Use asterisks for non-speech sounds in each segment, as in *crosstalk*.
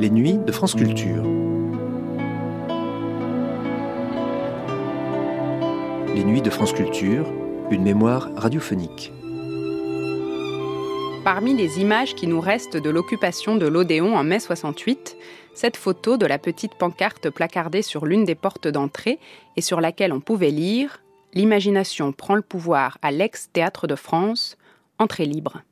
Les nuits de France Culture. Les nuits de France Culture, une mémoire radiophonique. Parmi les images qui nous restent de l'occupation de l'Odéon en mai 68, cette photo de la petite pancarte placardée sur l'une des portes d'entrée et sur laquelle on pouvait lire L'imagination prend le pouvoir à l'ex-théâtre de France, entrée libre.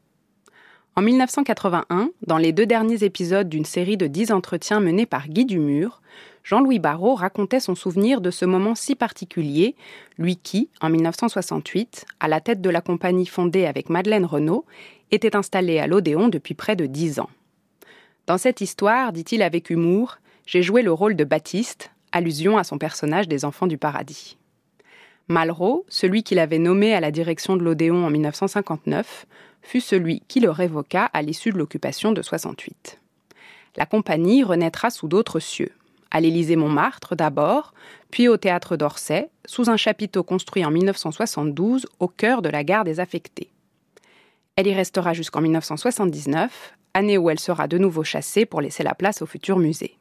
En 1981, dans les deux derniers épisodes d'une série de dix entretiens menés par Guy Dumur, Jean-Louis Barrault racontait son souvenir de ce moment si particulier, lui qui, en 1968, à la tête de la compagnie fondée avec Madeleine Renaud, était installé à l'Odéon depuis près de dix ans. Dans cette histoire, dit-il avec humour, j'ai joué le rôle de Baptiste, allusion à son personnage des Enfants du Paradis. Malraux, celui qu'il avait nommé à la direction de l'Odéon en 1959, fut celui qui le révoqua à l'issue de l'occupation de 68. La compagnie renaîtra sous d'autres cieux, à l'Élysée-Montmartre d'abord, puis au théâtre d'Orsay, sous un chapiteau construit en 1972 au cœur de la gare des affectés. Elle y restera jusqu'en 1979, année où elle sera de nouveau chassée pour laisser la place au futur musée.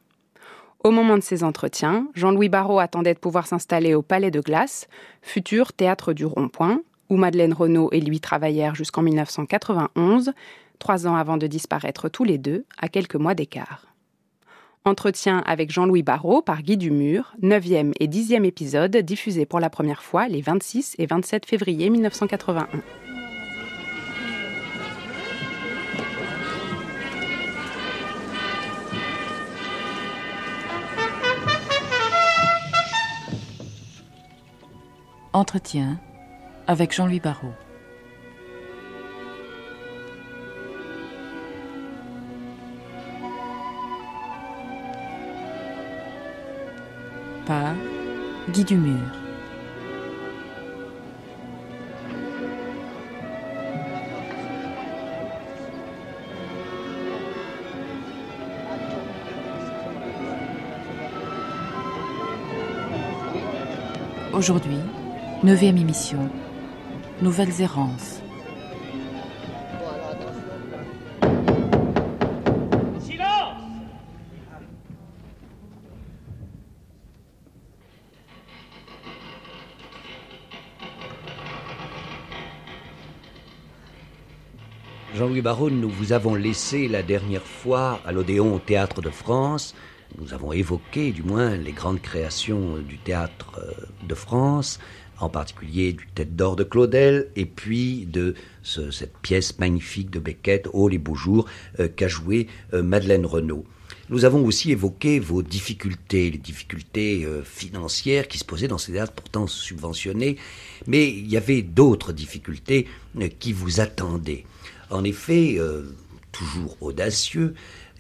Au moment de ces entretiens, Jean-Louis Barrault attendait de pouvoir s'installer au Palais de Glace, futur théâtre du Rond-Point, où Madeleine Renaud et lui travaillèrent jusqu'en 1991, trois ans avant de disparaître tous les deux, à quelques mois d'écart. Entretien avec Jean-Louis Barrault par Guy Dumur, 9e et 10e épisode diffusé pour la première fois les 26 et 27 février 1981. Entretien avec Jean-Louis Barrault. Par Guy Dumur. Aujourd'hui, neuvième émission. Nouvelles errances. Silence Jean-Louis Baron, nous vous avons laissé la dernière fois à l'Odéon au Théâtre de France. Nous avons évoqué, du moins, les grandes créations du Théâtre euh, de France, en particulier du Tête d'Or de Claudel, et puis de ce- cette pièce magnifique de Beckett, Oh les beaux jours, euh, qu'a joué euh, Madeleine Renaud. Nous avons aussi évoqué vos difficultés, les difficultés financières qui se posaient dans ces théâtres pourtant subventionnés, mais il y avait d'autres difficultés qui vous attendaient. En effet, toujours audacieux,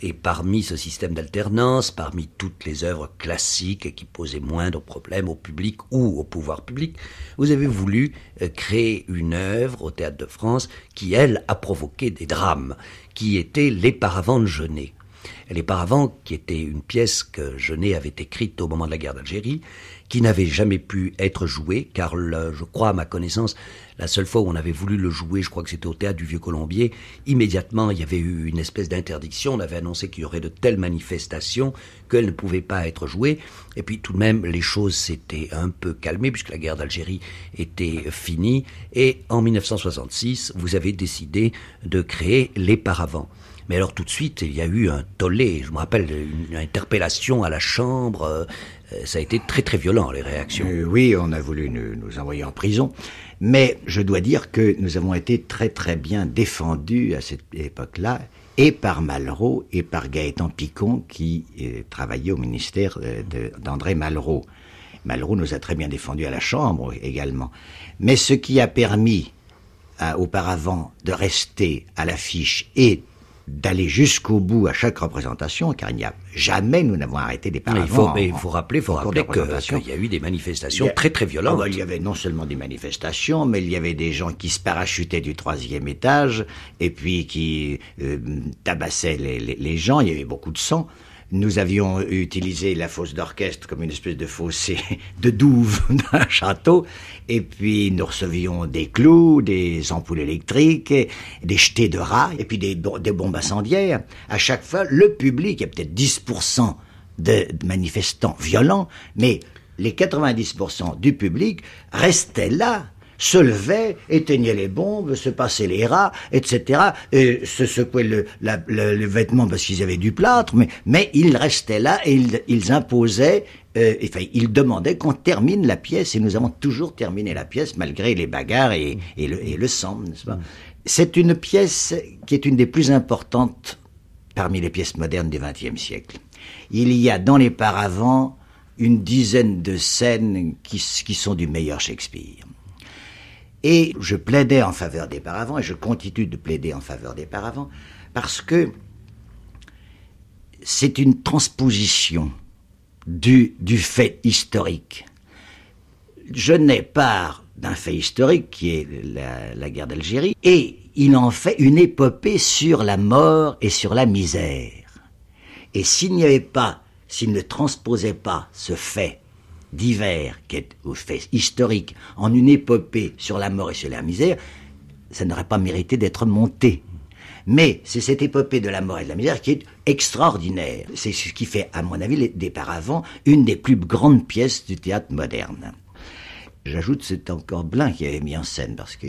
et parmi ce système d'alternance, parmi toutes les œuvres classiques qui posaient moins de problèmes au public ou au pouvoir public, vous avez voulu euh, créer une œuvre au Théâtre de France qui, elle, a provoqué des drames, qui était Les de Genet. Les Paravents, qui était une pièce que Genet avait écrite au moment de la guerre d'Algérie, qui n'avait jamais pu être jouée, car je crois, à ma connaissance, la seule fois où on avait voulu le jouer, je crois que c'était au théâtre du Vieux-Colombier, immédiatement il y avait eu une espèce d'interdiction, on avait annoncé qu'il y aurait de telles manifestations qu'elles ne pouvaient pas être jouées, et puis tout de même les choses s'étaient un peu calmées puisque la guerre d'Algérie était finie, et en 1966, vous avez décidé de créer Les Paravents. Mais alors tout de suite, il y a eu un tollé. Je me rappelle une interpellation à la Chambre. euh, ça a été très très violent les réactions. Euh, oui, on a voulu nous, envoyer en prison, mais je dois dire que nous avons été très très bien défendus à cette époque-là, et par Malraux et par Gaëtan Picon qui euh, travaillait au ministère d'André Malraux. Malraux nous a très bien défendus à la Chambre également. Mais ce qui a permis auparavant de rester à l'affiche et d'aller jusqu'au bout à chaque représentation, car il n'y a jamais nous n'avons arrêté des paravents. il faut, mais il faut rappeler, faut rappeler qu'il y a eu des manifestations a- très très violentes. Ah bah, il y avait non seulement des manifestations, mais il y avait des gens qui se parachutaient du troisième étage et puis qui euh, tabassaient les, les- les gens. Il y avait beaucoup de sang. Nous avions utilisé la fosse d'orchestre comme une espèce de fossé de douve *laughs* d'un château, et puis nous recevions des clous, des ampoules électriques, des jetés de rats, et puis des, des bombes incendiaires. À chaque fois, le public, il y a peut-être 10% de manifestants violents, mais les 90% du public restaient là se levait, éteignait les bombes, se passait les rats, etc. Et se secouait le, le, vêtement parce qu'ils avaient du plâtre, mais, mais ils restaient là et ils, ils imposaient, euh, enfin, ils demandaient qu'on termine la pièce et nous avons toujours terminé la pièce malgré les bagarres et, et, le, et le sang, n'est-ce pas? C'est une pièce qui est une des plus importantes parmi les pièces modernes du XXe siècle. Il y a dans les paravents une dizaine de scènes qui, qui sont du meilleur Shakespeare. Et je plaidais en faveur des paravents, et je continue de plaider en faveur des paravents, parce que c'est une transposition du, fait historique. Je n'ai part d'un fait historique qui est la, la guerre d'Algérie, et il en fait une épopée sur la mort et sur la misère. Et s'il n'y avait pas, s'il ne transposait pas ce fait divers, qui est au fait historique, en une épopée sur la mort et sur la misère, ça n'aurait pas mérité d'être monté. Mais c'est cette épopée de la mort et de la misère qui est extraordinaire. C'est ce qui fait, à mon avis, des paravents, une des plus grandes pièces du théâtre moderne. J'ajoute, c'est encore Blin qui avait mis en scène, parce que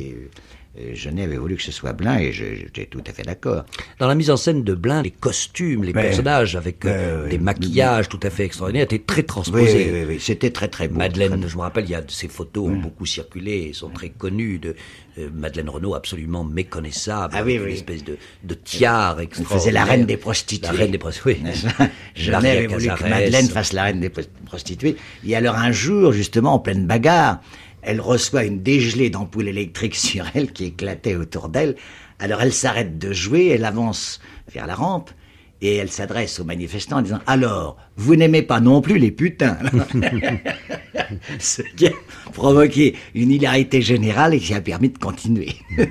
Genet avait voulu que ce soit Blin et j'étais tout à fait d'accord. Dans la mise en scène de Blin, les costumes, les personnages avec euh, des maquillages tout à fait extraordinaires étaient très transposés. Oui, oui, oui, c'était très très beau. Madeleine, je me rappelle, il y a ces photos ont beaucoup circulé, sont très connues de euh, Madeleine Renaud absolument méconnaissable, ah, oui, une espèce de, de tiare extraordinaire. faisait la reine des prostituées. La reine des prostituées. Genet *laughs* avait voulu que Madeleine fasse la reine des prostituées. Et alors un jour, justement, en pleine bagarre, elle reçoit une dégelée d'ampoules électriques *laughs* sur elle qui éclatait autour d'elle. Alors elle s'arrête de jouer, elle avance vers la rampe et elle s'adresse aux manifestants en disant Alors, vous n'aimez pas non plus les putains *laughs* Ce qui a provoqué une hilarité générale et qui a permis de continuer. *laughs*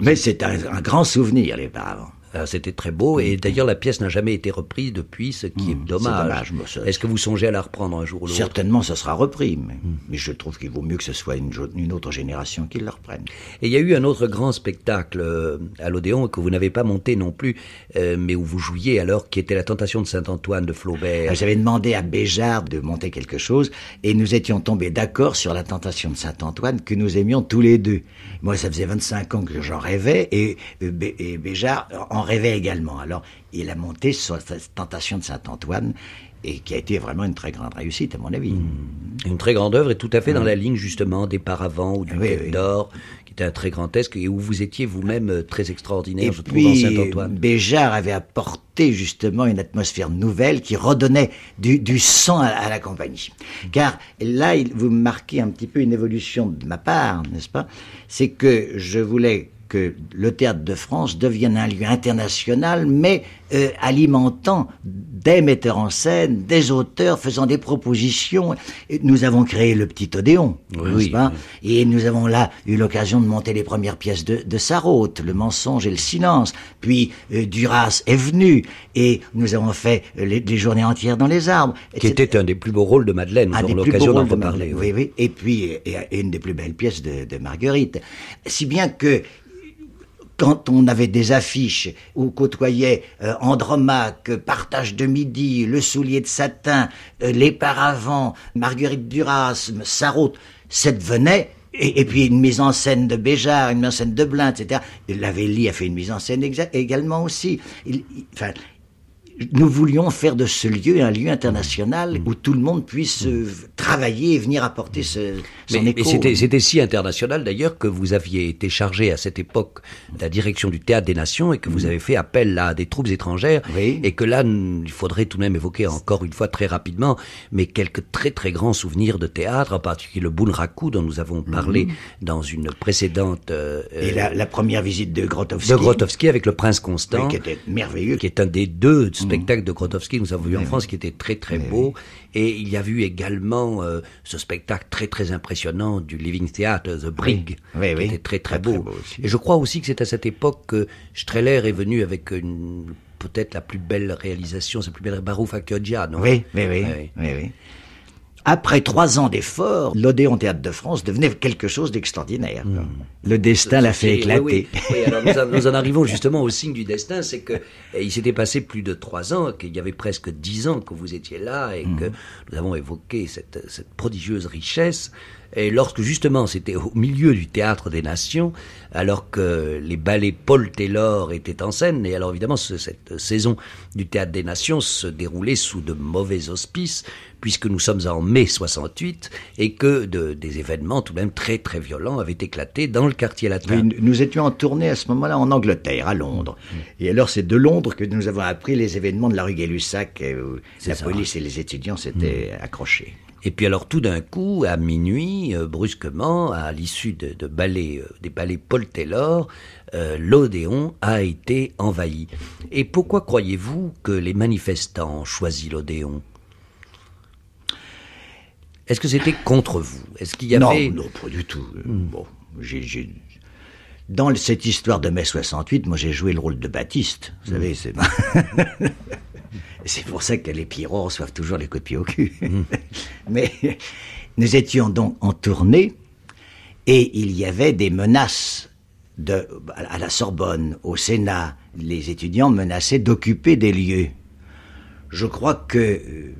Mais c'est un, un grand souvenir, les parents. Euh, c'était très beau et d'ailleurs la pièce n'a jamais été reprise depuis, ce qui est mmh, dommage. Est-ce que vous songez à la reprendre un jour ou l'autre? Certainement, ça sera repris, mais, mmh. mais je trouve qu'il vaut mieux que ce soit une, une, autre génération qui la reprenne. Et il y a eu un autre grand spectacle euh, à l'Odéon que vous n'avez pas monté non plus, euh, mais où vous jouiez alors, qui était La Tentation de Saint-Antoine de Flaubert. Ah, j'avais demandé à Béjart de monter quelque chose et nous étions tombés d'accord sur La Tentation de Saint-Antoine que nous aimions tous les deux. Moi, ça faisait 25 ans que j'en rêvais et, et Béjart en rêvait également. Alors, il a monté sur cette tentation de Saint-Antoine et qui a été vraiment une très grande réussite, à mon avis. Mmh. Une très grande œuvre et tout à fait dans la ligne, justement, des paravents ou du oui, d'Or, qui était un très grand esque et où vous étiez vous-même euh, très extraordinaire, et je puis, trouve, dans Saint-Antoine. Béjart avait apporté, justement, une atmosphère nouvelle qui redonnait du, du sang à, à, la compagnie. Car là, il, vous marquez un petit peu une évolution de ma part, n'est-ce pas? C'est que je voulais que le théâtre de France devienne un lieu international, mais euh, alimentant des metteurs en scène, des auteurs faisant des propositions. Nous avons créé le Petit Odéon, oui, pas? Et nous avons là eu l'occasion de monter les premières pièces de, de Sarraute, Le mensonge et le silence. Puis euh, Duras est venu et nous avons fait euh, les, les, journées entières dans les arbres. Qui était un des plus beaux rôles de Madeleine, nous avons l'occasion d'en reparler. Oui, oui. Et puis et, et une des plus belles pièces de, de Marguerite. Si bien que quand on avait des affiches où côtoyaient euh, Andromaque, Partage de Midi, Le Soulier de Satin, euh, Les Paravents, Marguerite Duras, Sarraute, ça devenait et, puis une mise en scène de Béjart, une mise en scène de Blin, etc. Lavelli a fait une mise en scène également aussi. Nous voulions faire de ce lieu un lieu international où tout le monde puisse euh, travailler et venir apporter ce, son mais, écho. Mais c'était si international d'ailleurs que vous aviez été chargé à cette époque de la direction du théâtre des nations et que vous avez fait appel à des troupes étrangères oui. et que là il faudrait tout de même évoquer encore une fois très rapidement mais quelques très très grands souvenirs de théâtre en particulier le Bunraku dont nous avons parlé Mhm. dans une précédente euh, Et la, la première visite de Grotowski. de Grotowski avec le prince Constant Oui, qui était merveilleux. qui est un des deux spectacles de Grotowski que nous avons vu en Oui, France qui était très très Oui, beau. et il y a vu également euh, ce spectacle très très impressionnant du Living Theatre The Brig Oui, qui oui. était très très Très, beau, très beau. aussi. et je crois aussi que c'est à cette époque que Streller est venu avec une peut-être la plus belle réalisation, sa plus belle Barouf Akiodia, non? Oui oui, oui, oui, oui, oui. Après trois ans d'efforts, l'Odéon Théâtre de France devenait quelque chose d'extraordinaire. Hmm. Le destin l'a fait éclater. Oui, alors nous, en, arrivons justement au signe du destin, c'est que eh, il s'était passé plus de trois ans, qu'il y avait presque dix ans que vous étiez là et hmm. que nous avons évoqué cette, cette prodigieuse richesse. Et lorsque justement c'était au milieu du théâtre des nations, alors que les ballets Paul Taylor étaient en scène, et alors évidemment cette saison du théâtre des nations se déroulait sous de mauvais auspices, puisque nous sommes en mai 68 et que de, des événements tout de même très très violents avaient éclaté dans le quartier latin. nous étions en tournée à ce moment-là en Angleterre, à Londres. Mm. Et alors c'est de Londres que nous avons appris les événements de la rue Gay-Lussac où la police et les étudiants s'étaient mm. accrochés. Et puis alors tout d'un coup, à minuit, euh, brusquement, à l'issue de, de euh, des ballets Paul Taylor, euh, l'Odéon a été envahi. Et pourquoi croyez-vous que les manifestants ont choisi l'Odéon? Est-ce que c'était contre vous? Est-ce qu'il y avait non, non, pas du tout. Bon, j'ai dans cette histoire de mai 68, moi j'ai joué le rôle de Baptiste. Vous savez, hmm. c'est *laughs* C'est pour ça que les Pierrots reçoivent toujours les coups de pied au cul. *laughs* Mmh. *laughs* Mais nous étions donc en tournée et il y avait des menaces de, à la Sorbonne, au Sénat. Les étudiants menaçaient d'occuper des lieux. Je crois que euh,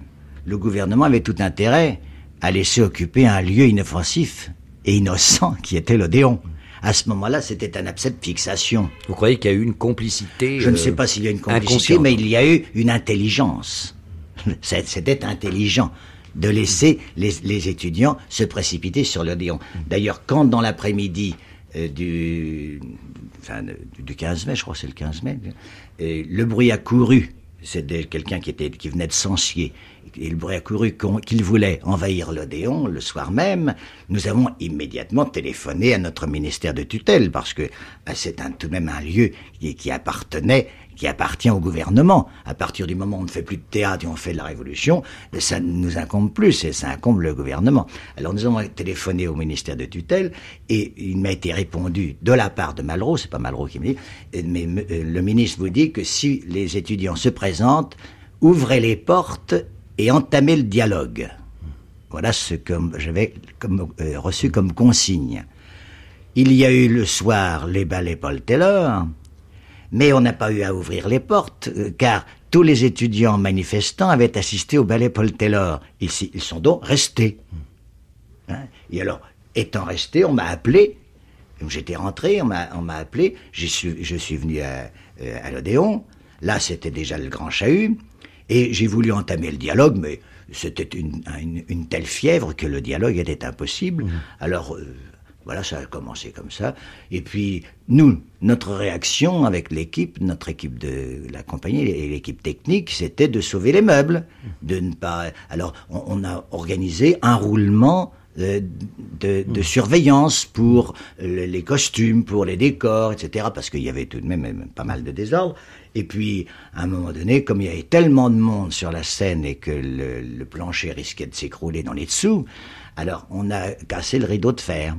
le gouvernement avait tout intérêt à laisser occuper un lieu inoffensif et innocent *laughs* qui était l'Odéon. À ce moment-là, c'était un abcès de fixation. Vous croyez qu'il y a eu une complicité Je ne sais pas s'il y a une complicité, mais il y a eu une intelligence. *laughs* C'était intelligent de laisser les, étudiants se précipiter sur l'Odéon. D'ailleurs, quand dans l'après-midi euh, du, enfin, du 15 mai, je crois que c'est le 15 mai, euh, le bruit a couru c'était quelqu'un qui, était, qui venait de Sancier. Et le bruit a couru qu'il voulait envahir l'Odéon le soir même. Nous avons immédiatement téléphoné à notre ministère de tutelle parce que euh, c'est tout de même un lieu qui appartenait qui appartient au gouvernement. À partir du moment où on ne fait plus de théâtre et on fait de la révolution, ça ne nous incombe plus, et ça incombe le gouvernement. Alors nous avons téléphoné au ministère de tutelle et il m'a été répondu de la part de Malraux, c'est pas Malraux qui me dit, mais euh, le ministre vous dit que si les étudiants se présentent, ouvrez les portes et entamez le dialogue. Voilà ce que j'avais euh, reçu comme consigne. Il y a eu le soir les ballets Paul Taylor, mais on n'a pas eu à ouvrir les portes, euh, car tous les étudiants manifestants avaient assisté au ballet Paul Taylor. Ils, ils sont donc restés. Hein? Et alors, étant restés, on m'a appelé. J'étais rentré, on m'a appelé. Je suis venu à, euh, à l'Odéon. Là, c'était déjà le grand chahut. Et j'ai voulu entamer le dialogue, mais c'était une, une, telle fièvre que le dialogue était impossible. Mmh. Alors, euh, voilà, ça a commencé comme ça. Et puis, nous, notre réaction avec l'équipe, notre équipe de la compagnie et l'équipe technique, c'était de sauver les meubles, de ne pas. Alors, on, a organisé un roulement de, de, de, surveillance pour les costumes, pour les décors, etc. Parce qu'il y avait tout de même pas mal de désordre. Et puis, à un moment donné, comme il y avait tellement de monde sur la scène et que le, le plancher risquait de s'écrouler dans les dessous, alors on a cassé le rideau de fer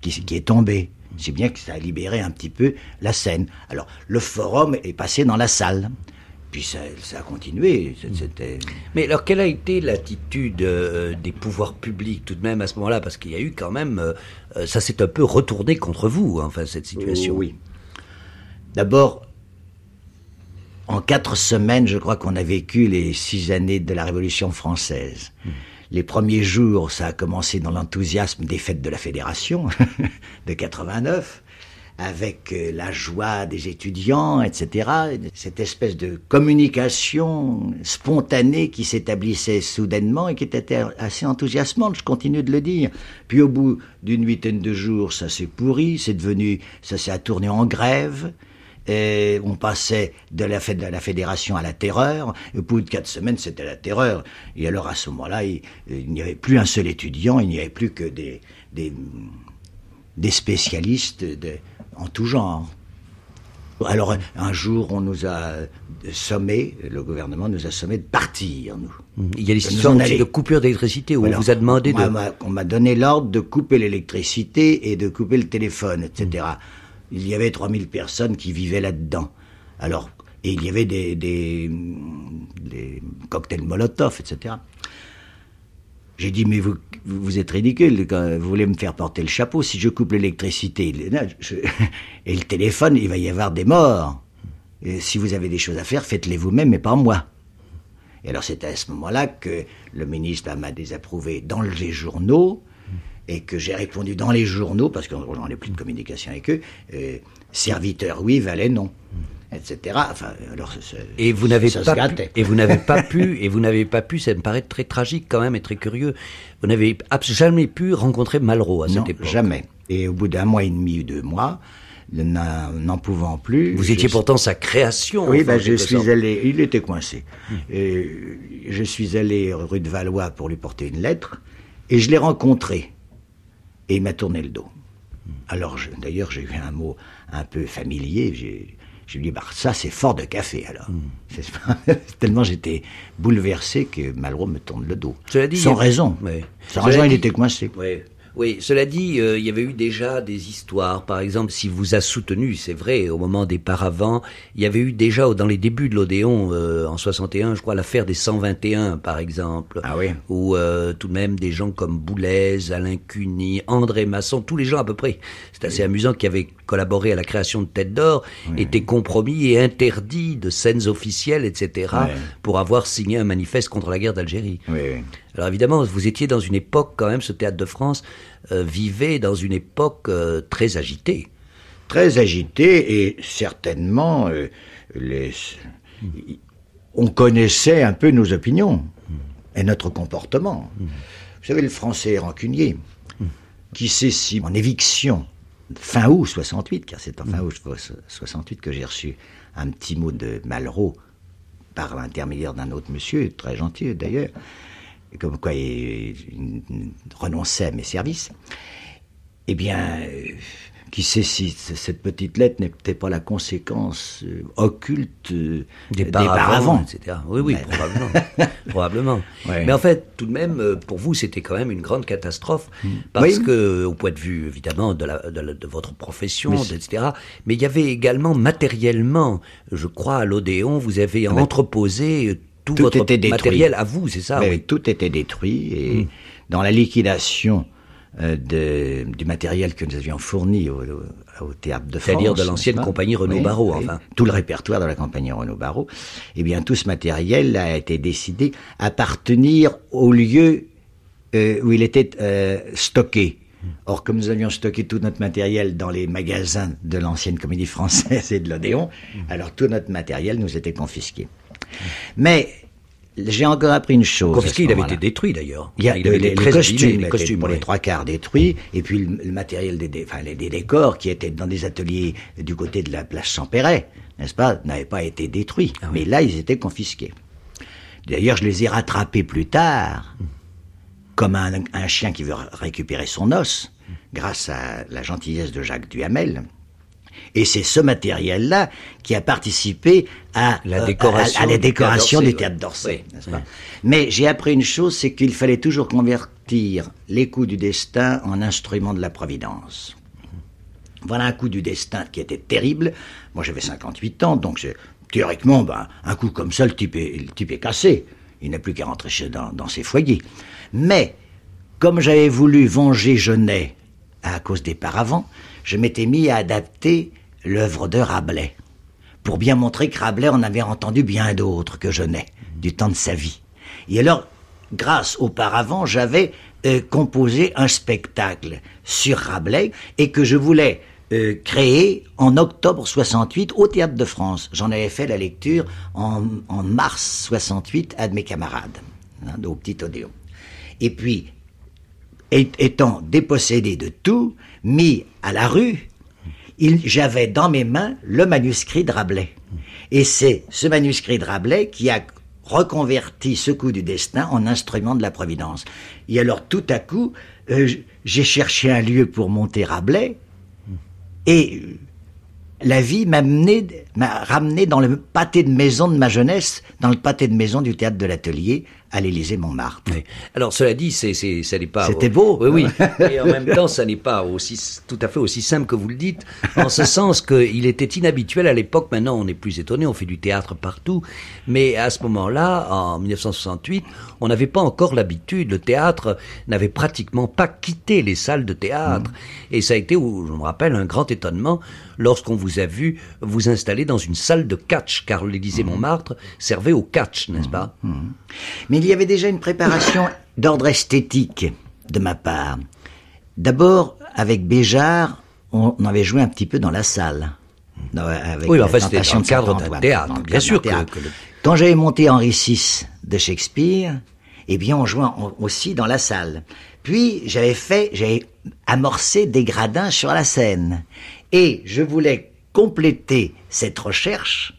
qui, est tombé. C'est bien que ça a libéré un petit peu la scène. Alors, le forum est passé dans la salle. Puis ça, a continué. Mais alors, quelle a été l'attitude euh, des pouvoirs publics tout de même à ce moment-là? Parce qu'il y a eu quand même. Euh, euh, ça s'est un peu retourné contre vous, hein, enfin, cette situation. oui. D'abord, en quatre semaines, je crois qu'on a vécu les six années de la Révolution française. Mmh. Les premiers jours, ça a commencé dans l'enthousiasme des fêtes de la Fédération *laughs* de 89, avec euh, la joie des étudiants, etc. Cette espèce de communication spontanée qui s'établissait soudainement et qui était assez enthousiasmante, je continue de le dire. Puis au bout d'une huitaine de jours, ça s'est pourri, c'est devenu, ça s'est tourné en grève. Et on passait de la, de la fédération à la terreur. Et au bout de quatre semaines, c'était la terreur. Et alors à ce moment-là, il, n'y avait plus un seul étudiant, il n'y avait plus que des, des, des spécialistes de, en tout genre. Alors un jour, on nous a sommé, le gouvernement nous a sommé de partir, nous. Il y a des histoires de coupure d'électricité où on vous a demandé de... On m'a donné l'ordre de couper l'électricité et de couper le téléphone, etc il y avait 3000 personnes qui vivaient là-dedans. Alors, Et il y avait des, cocktails Molotov, etc. J'ai dit, mais vous, êtes ridicule, vous voulez me faire porter le chapeau, si je coupe l'électricité? *laughs* Et le téléphone, il va y avoir des morts. Et si vous avez des choses à faire, faites-les vous-même, mais pas moi. Et alors c'est à ce moment-là que le ministre m'a désapprouvé dans les journaux, et que j'ai répondu dans les journaux, parce qu'on n'en plus de communication avec eux, euh, serviteur oui, valet non etc. Enfin, alors, et vous n'avez pas pu, et vous n'avez pas pu, et vous n'avez pas pu, ça me paraît très tragique quand même et très curieux. Vous n'avez jamais pu rencontrer Malraux à cette époque. jamais. Et au bout d'un mois et demi ou deux mois, n'en pouvant plus. Vous étiez pourtant sa création. Oui, ben, je suis allé. Il était coincé. Hmm. Et je suis allé rue de Valois pour lui porter une lettre, et je l'ai rencontré. Et il m'a tourné le dos. Alors, d'ailleurs, j'ai eu un mot un peu familier. J'ai je lui ai dit, bah, ça, c'est fort de café, alors. Hmm. *laughs* Tellement j'étais bouleversé que Malraux me tourne le dos. Sans raison. Sans raison, il était coincé. Oui, cela dit, euh, il y avait eu déjà des histoires. Par exemple, si vous a soutenu, c'est vrai, au moment des paravents, il y avait eu déjà dans les débuts de l'Odéon, euh, en 61, je crois, l'affaire des 121, par exemple. Ah oui. Où euh, tout de même des gens comme Boulez, Alain Cuny, André Masson, tous les gens à peu près, c'est assez amusant, qui avaient collaboré à la création de Tête d'Or, étaient compromis et interdits de scènes officielles, etc., pour avoir signé un manifeste contre la guerre d'Algérie. Oui, alors évidemment, vous étiez dans une époque quand même, ce théâtre de France vivait dans une époque euh, très agitée. Très agitée et certainement, euh, les... on connaissait un peu nos opinions et notre comportement. Vous savez, le français rancunier, qui sait si en éviction, fin août 68, car c'est en fin août 68 que j'ai reçu un petit mot de Malraux par l'intermédiaire d'un autre monsieur, très gentil d'ailleurs, comme quoi il, renonçait à mes services, eh bien, euh, qui sait si cette petite lettre n'était pas la conséquence euh, occulte euh, des, paravents, etc. Oui, oui, probablement. *laughs* probablement. Mais en fait, tout de même, pour vous, c'était quand même une grande catastrophe, mm. parce que, au point de vue, évidemment, de, la, de, votre profession, etc., mais il y avait également matériellement, je crois, à l'Odéon, vous avez entreposé tout, votre était matériel à vous, c'est ça oui. Tout était détruit et hmm. dans la liquidation euh, de, du matériel que nous avions fourni au, théâtre de France, c'est-à-dire de l'ancienne compagnie Renaud Barreau, enfin tout le répertoire de la compagnie Renaud Barreau, eh bien tout ce matériel a été décidé appartenir au lieu euh, où il était euh, stocké. Or, comme nous avions stocké tout notre matériel dans les magasins de l'ancienne comédie française et de l'Odéon, hmm. alors tout notre matériel nous était confisqué. Mais j'ai encore appris une chose. Il avait été détruit d'ailleurs. Il y a il avait les, costumes, les costumes pour les trois quarts détruits, et puis le, matériel des, enfin, des, décors qui étaient dans des ateliers du côté de la place Champéret, n'est-ce pas, n'avaient pas été détruits. Ah Mais là, ils étaient confisqués. D'ailleurs, je les ai rattrapés plus tard, comme un, un, chien qui veut récupérer son os, grâce à la gentillesse de Jacques Duhamel. Et c'est ce matériel-là qui a participé à la décoration, à, la décoration du théâtre d'Orsay. Mais j'ai appris une chose, c'est qu'il fallait toujours convertir les coups du destin en instruments de la providence. Voilà un coup du destin qui était terrible. Moi, j'avais 58 ans, donc théoriquement, ben, un coup comme ça, le type est, le type est cassé. Il n'a plus qu'à rentrer chez, dans, dans ses foyers. Mais, comme j'avais voulu venger Genet à cause des paravents, je m'étais mis à adapter l'œuvre de Rabelais, pour bien montrer que Rabelais en avait entendu bien d'autres que je n'ai, du temps de sa vie. Et alors, grâce auparavant, j'avais euh, composé un spectacle sur Rabelais et que je voulais euh, créer en octobre 68 au Théâtre de France. J'en avais fait la lecture en, mars 68 à de mes camarades, hein, au Petit Odéon. Et puis, étant dépossédé de tout, mis à la rue, j'avais dans mes mains le manuscrit de Rabelais. Et c'est ce manuscrit de Rabelais qui a reconverti ce coup du destin en instrument de la providence. Et alors tout à coup, euh, j'ai cherché un lieu pour monter Rabelais, et la vie m'a ramené dans le pâté de maison de ma jeunesse, dans le pâté de maison du théâtre de l'atelier, à l'Élysée Montmartre. Oui. Alors cela dit, c'est, c'est, ça n'est pas. C'était beau. Oui, oui. *laughs* Et en même temps, ça n'est pas aussi tout à fait aussi simple que vous le dites, en ce sens qu'il était inhabituel à l'époque. Maintenant, on est plus étonné, on fait du théâtre partout, mais à ce moment-là, en 1968, on n'avait pas encore l'habitude. Le théâtre n'avait pratiquement pas quitté les salles de théâtre, mmh. et ça a été, je me rappelle, un grand étonnement lorsqu'on vous a vu vous installer dans une salle de catch, car l'Élysée Montmartre servait au catch, n'est-ce pas? Mais il y avait déjà une préparation d'ordre esthétique de ma part. D'abord, avec Béjart, on avait joué un petit peu dans la salle. Avec oui, enfin, c'était dans le cadre d'un théâtre, bien sûr. Que, que le... Quand j'avais monté Henri VI de Shakespeare, eh bien, on jouait aussi dans la salle. Puis, j'avais fait, j'avais amorcé des gradins sur la scène. Et je voulais compléter cette recherche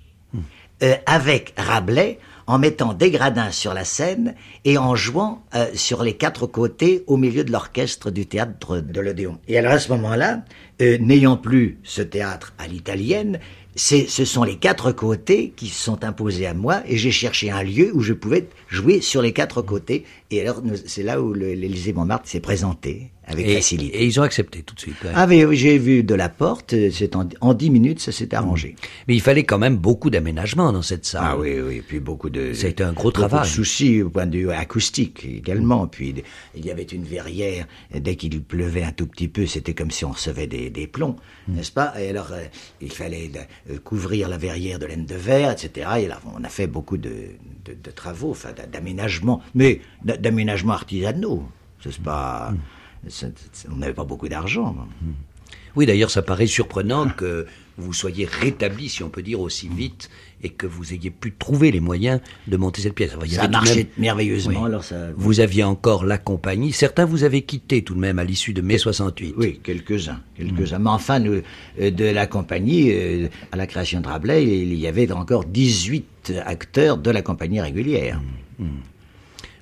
euh, avec Rabelais en mettant des gradins sur la scène et en jouant euh, sur les quatre côtés au milieu de l'orchestre du théâtre de l'Odéon. Et alors à ce moment-là, euh, n'ayant plus ce théâtre à l'italienne, ce sont les quatre côtés qui se sont imposés à moi et j'ai cherché un lieu où je pouvais jouer sur les quatre côtés. Et alors, c'est là où l'Élysée Montmartre s'est présenté avec et, facilité. Et ils ont accepté tout de suite. Ah oui, j'ai vu de la porte, c'est en, dix minutes, ça s'est arrangé. Mais il fallait quand même beaucoup d'aménagement dans cette salle. Ah oui, oui, et puis beaucoup de... Ça a été un gros travail. de soucis au point de vue acoustique également. Puis il y avait une verrière, dès qu'il pleuvait un tout petit peu, c'était comme si on recevait des, des plombs, mm. n'est-ce pas? Et alors, euh, il fallait euh, couvrir la verrière de laine de verre, etc. Et là, on a fait beaucoup de, de, de travaux, enfin d'aménagement, mais d'aménagement artisanaux. C'est pas... Mm on n'avait pas beaucoup d'argent. Oui, d'ailleurs, ça paraît surprenant que vous soyez rétabli, si on peut dire, aussi vite et que vous ayez pu trouver les moyens de monter cette pièce. ça a marché merveilleusement. Alors ça... Vous aviez encore la compagnie. Certains vous avez quitté tout de même à l'issue de mai 68. Oui, quelques-uns. quelques-uns. Mais enfin, euh, de la compagnie, euh, à la création de Rabelais, il y avait encore 18 acteurs de la compagnie régulière. Mmh, mmh.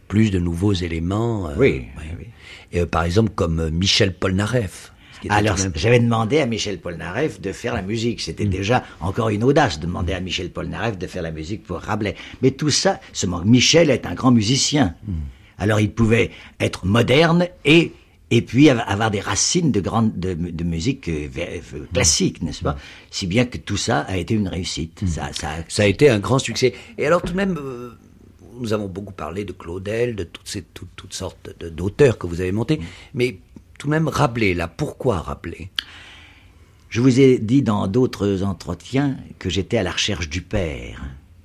Plus de nouveaux éléments. Euh, oui, oui. Euh, par exemple comme euh, Michel Polnareff. Alors, j'avais demandé à Michel Polnareff de faire la musique. C'était mm. déjà encore une audace de demander à Michel Polnareff de faire la musique pour Rabelais. Mais tout ça, ce Michel est un grand musicien. Mm. Alors, il pouvait être moderne et et puis avoir des racines de grande de, de musique euh, classique, n'est-ce pas? Si bien que tout ça a été une réussite. Mm. Ça, ça, ça, a été un grand succès. Et alors tout de même, nous avons beaucoup parlé de Claudel, de toutes, ces, toutes, sortes d'auteurs que vous avez montés, mais tout de même Rabelais, là, pourquoi Rabelais? Je vous ai dit dans d'autres entretiens que j'étais à la recherche du père,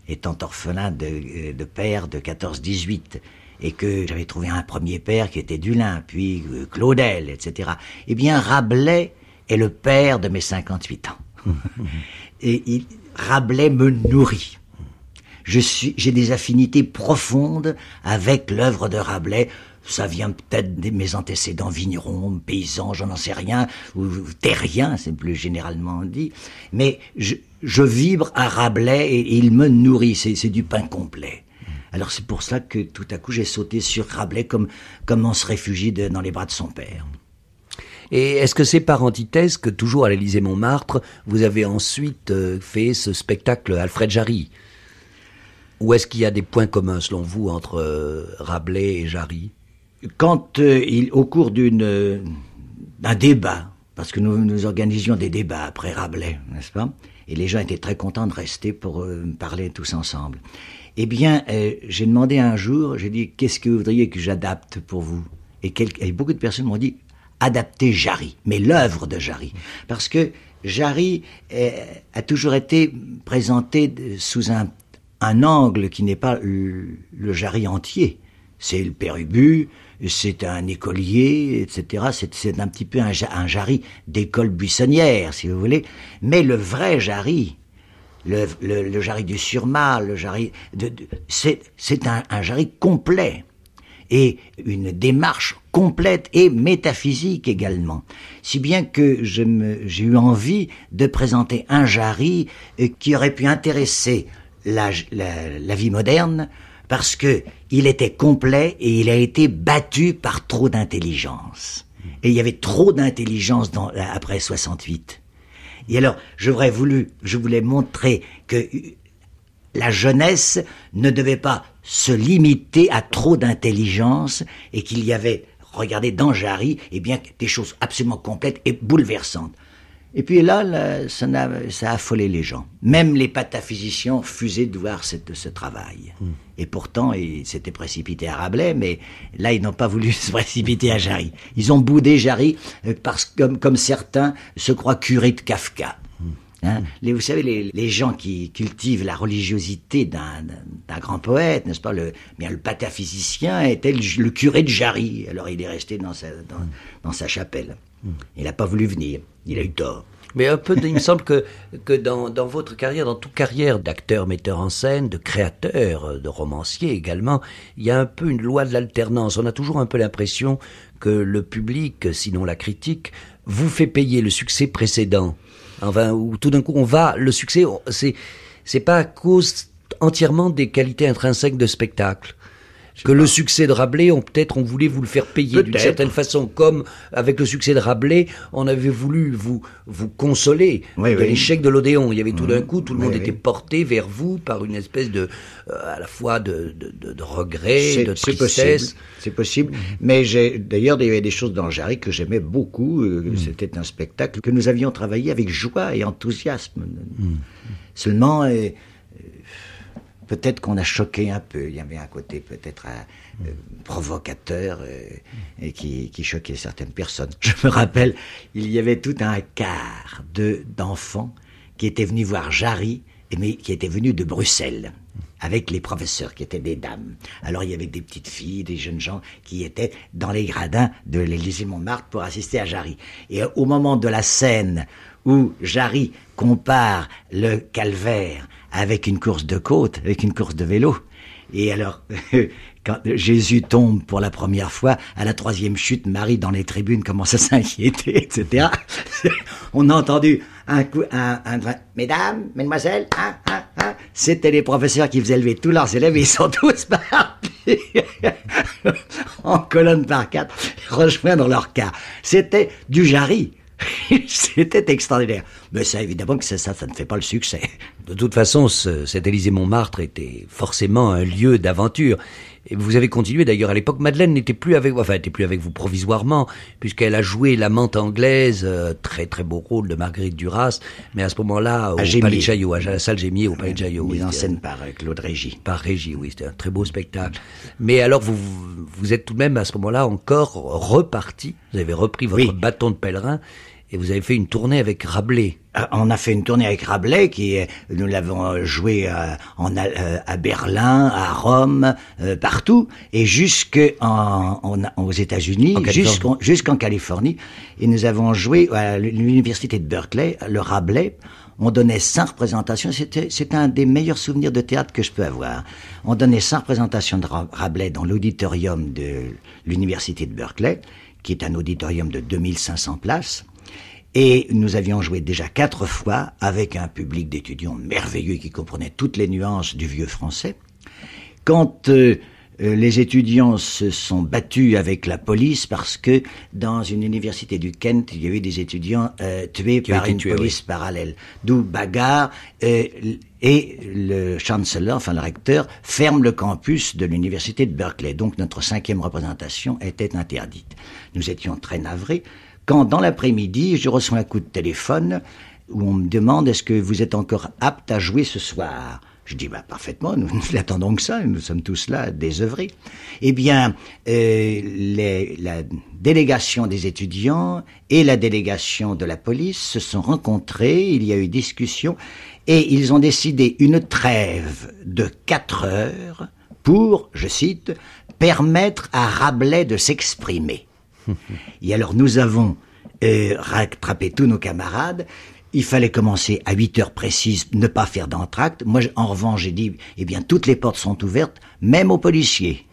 étant orphelin de, de père de 14-18, et que j'avais trouvé un premier père qui était Dulin, puis euh, Claudel, etc. Eh bien, Rabelais est le père de mes 58 ans. *laughs* et il, Rabelais me nourrit j'ai des affinités profondes avec l'œuvre de Rabelais. Ça vient peut-être de mes antécédents vignerons, paysans, j'en sais rien, ou terriens, c'est plus généralement dit. Mais je, vibre à Rabelais et, il me nourrit, c'est, du pain complet. Alors c'est pour ça que tout à coup j'ai sauté sur Rabelais comme, comme on se réfugie dans les bras de son père. Et est-ce que c'est par antithèse que toujours à l'Élysée Montmartre, vous avez ensuite euh, fait ce spectacle Alfred Jarry? Ou est-ce qu'il y a des points communs, selon vous, entre euh, Rabelais et Jarry? Quand, euh, au cours euh, d'un débat, parce que nous, nous organisions des débats après Rabelais, n'est-ce pas? Et les gens étaient très contents de rester pour parler tous ensemble. Eh bien, j'ai demandé un jour, j'ai dit, qu'est-ce que vous voudriez que j'adapte pour vous? Et, et, beaucoup de personnes m'ont dit, adapter Jarry, mais l'œuvre de Jarry. Parce que Jarry a toujours été présenté sous un un angle qui n'est pas le, Jarry entier. C'est le père Ubu, c'est un écolier, etc. C'est un petit peu un, un Jarry d'école buissonnière, si vous voulez. Mais le vrai Jarry, le, le, Jarry du Surmal, le Jarry, c'est un, un Jarry complet et une démarche complète et métaphysique également. Si bien que j'ai eu envie de présenter un Jarry euh, qui aurait pu intéresser la, la, vie moderne parce que il était complet et il a été battu par trop d'intelligence. Et il y avait trop d'intelligence après 68. Et alors, voulu, je voulais montrer que la jeunesse ne devait pas se limiter à trop d'intelligence et qu'il y avait, regardez, dans Jarry, eh bien, des choses absolument complètes et bouleversantes. Et puis là, ça, a, ça, a, affolé les gens. Même les pataphysiciens fusaient de voir cette, ce travail. Hmm. Et pourtant, ils s'étaient précipités à Rabelais, mais là, ils n'ont pas voulu *laughs* se précipiter à Jarry. Ils ont boudé Jarry euh, parce que, comme, comme certains se croient curés de Kafka. Hmm. Hein? Les, vous savez, les, les, gens qui cultivent la religiosité d'un grand poète, n'est-ce pas le, bien, le pataphysicien était le, le, curé de Jarry. Alors il est resté dans sa, dans, hmm. dans sa chapelle. Il n'a pas voulu venir. Il a eu tort. Mais un peu, il me semble que, que dans, dans, votre carrière, dans toute carrière d'acteur, metteur en scène, de créateur, de romancier également, il y a un peu une loi de l'alternance. On a toujours un peu l'impression que le public, sinon la critique, vous fait payer le succès précédent. Enfin, ou tout d'un coup, on va, le succès, c'est, c'est pas à cause entièrement des qualités intrinsèques de spectacle que le succès de Rabelais, on peut-être on voulait vous le faire payer d'une certaine façon, comme avec le succès de Rabelais, on avait voulu vous vous consoler de l'échec de l'Odéon. Il y avait tout d'un mmh. coup, tout le monde était porté vers vous par une espèce de, euh, à la fois de, de, de, regret, de tristesse. C'est possible. Mais j'ai d'ailleurs il y avait des choses dans Jarry que j'aimais beaucoup. Euh, mmh. C'était un spectacle que nous avions travaillé avec joie et enthousiasme. Mmh. Seulement. Euh, peut-être qu'on a choqué un peu. Il y avait un côté peut-être euh, provocateur euh, et qui, qui, choquait certaines personnes. *laughs* Je me rappelle, il y avait tout un quart de d'enfants qui étaient venus voir Jarry, mais qui étaient venus de Bruxelles avec les professeurs qui étaient des dames. Alors il y avait des petites filles, des jeunes gens qui étaient dans les gradins de l'Élysée Montmartre pour assister à Jarry. Et au moment de la scène où Jarry compare le calvaire avec une course de côte, avec une course de vélo. Et alors, *laughs* quand Jésus tombe pour la première fois, à la troisième chute, Marie dans les tribunes commence à *laughs* s'inquiéter, etc. *laughs* On a entendu un coup, un, un, mesdames, mesdemoiselles, hein, hein. C'était les professeurs qui faisaient lever tous leurs élèves, et ils sont *laughs* tous partis *laughs* en colonne par quatre, rejoindre leur cas. C'était du Jarry. *laughs* C'était extraordinaire. Mais ça, évidemment que ça, ça, ne fait pas le succès. De toute façon, ce, cet Élysée-Montmartre était forcément un lieu d'aventure. Et vous avez continué d'ailleurs à l'époque. Madeleine n'était plus avec, enfin, n'était plus avec vous provisoirement, puisqu'elle a joué l'amante anglaise, euh, très très beau rôle de Marguerite Duras, mais à ce moment-là, au Palais de Chaillot, à la salle Gémier, au Palais de Chaillot. Mise en scène par euh, Claude Régis. Par Régis, oui, c'était un très beau spectacle. Mais alors, vous, vous êtes tout de même à ce moment-là encore reparti, vous avez repris votre bâton de pèlerin, et vous avez fait une tournée avec Rabelais. Euh, on a fait une tournée avec Rabelais, qui nous l'avons joué euh, en, euh, à Berlin, à Rome, partout, et jusque en, aux États-Unis, jusqu'en Californie. Et nous avons joué à l'université de Berkeley, le Rabelais. On donnait cinq représentations. C'était, c'est un des meilleurs souvenirs de théâtre que je peux avoir. On donnait cinq représentations de Rabelais dans l'auditorium de l'université de Berkeley, qui est un auditorium de 2500 places. Et nous avions joué déjà quatre fois avec un public d'étudiants merveilleux qui comprenait toutes les nuances du vieux français. Quand euh, euh, les étudiants se sont battus avec la police parce que dans une université du Kent, il y a eu des étudiants euh, tués par une police parallèle. D'où bagarre et le chancellor, enfin le recteur, ferme le campus de l'université de Berkeley. Donc notre cinquième représentation était interdite. Nous étions très navrés quand dans l'après-midi, je reçois un coup de téléphone où on me demande est-ce que vous êtes encore apte à jouer ce soir? Je dis bah, parfaitement, nous *laughs* n'attendons que ça, nous sommes tous là, désœuvrés. Eh bien, euh, les, la délégation des étudiants et la délégation de la police se sont rencontrés, il y a eu discussion, et ils ont décidé une trêve de quatre heures pour, je cite, permettre à Rabelais de s'exprimer. Et alors nous avons euh, rattrapé tous nos camarades. Il fallait commencer à 8 heures précises, ne pas faire d'entracte. Moi, en revanche, j'ai dit, eh bien, toutes les portes sont ouvertes, même aux policiers.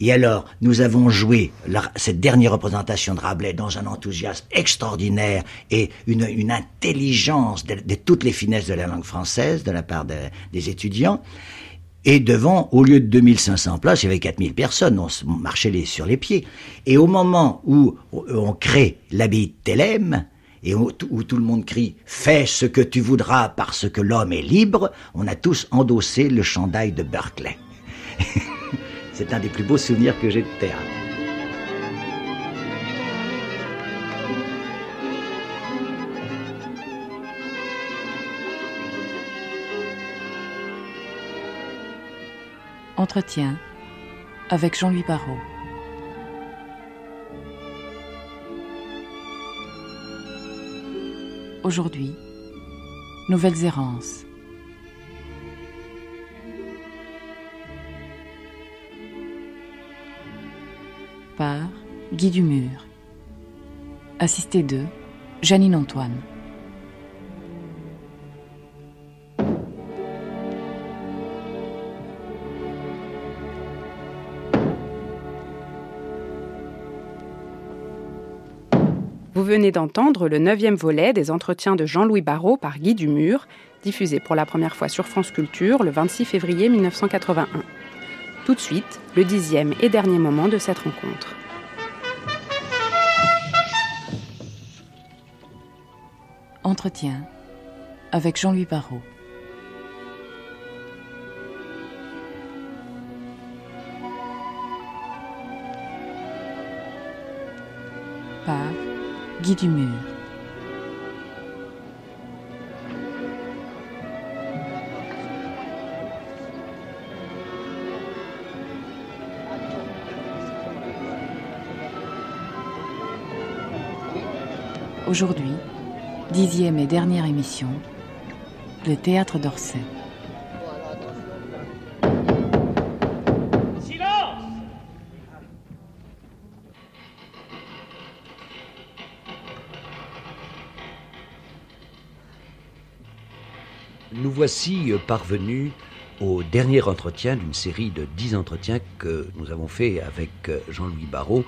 Et alors, nous avons joué cette dernière représentation de Rabelais dans un enthousiasme extraordinaire et une, intelligence de, toutes les finesses de la langue française de la part de, des étudiants. Et devant, au lieu de 2500 places, il y avait 4000 personnes. On marchait les, sur les pieds. Et au moment où on crée l'habit de Thélème, et où, tout le monde crie « Fais ce que tu voudras parce que l'homme est libre », on a tous endossé le chandail de Berkeley. *laughs* C'est un des plus beaux souvenirs que j'ai de théâtre. Entretien avec Jean-Louis Barrault. Aujourd'hui, Nouvelles errances. Par Guy Dumur. Assisté de Janine Antoine. Vous venez d'entendre le neuvième volet des entretiens de Jean-Louis Barrault par Guy Dumur, diffusé pour la première fois sur France Culture le 26 février 1981. Tout de suite, le dixième et dernier moment de cette rencontre. Entretien avec Jean-Louis Barrault. Aujourd'hui, dixième et dernière émission, le théâtre d'Orsay. Voici euh, parvenus au dernier entretien d'une série de dix entretiens que nous avons fait avec euh, Jean-Louis Barrault.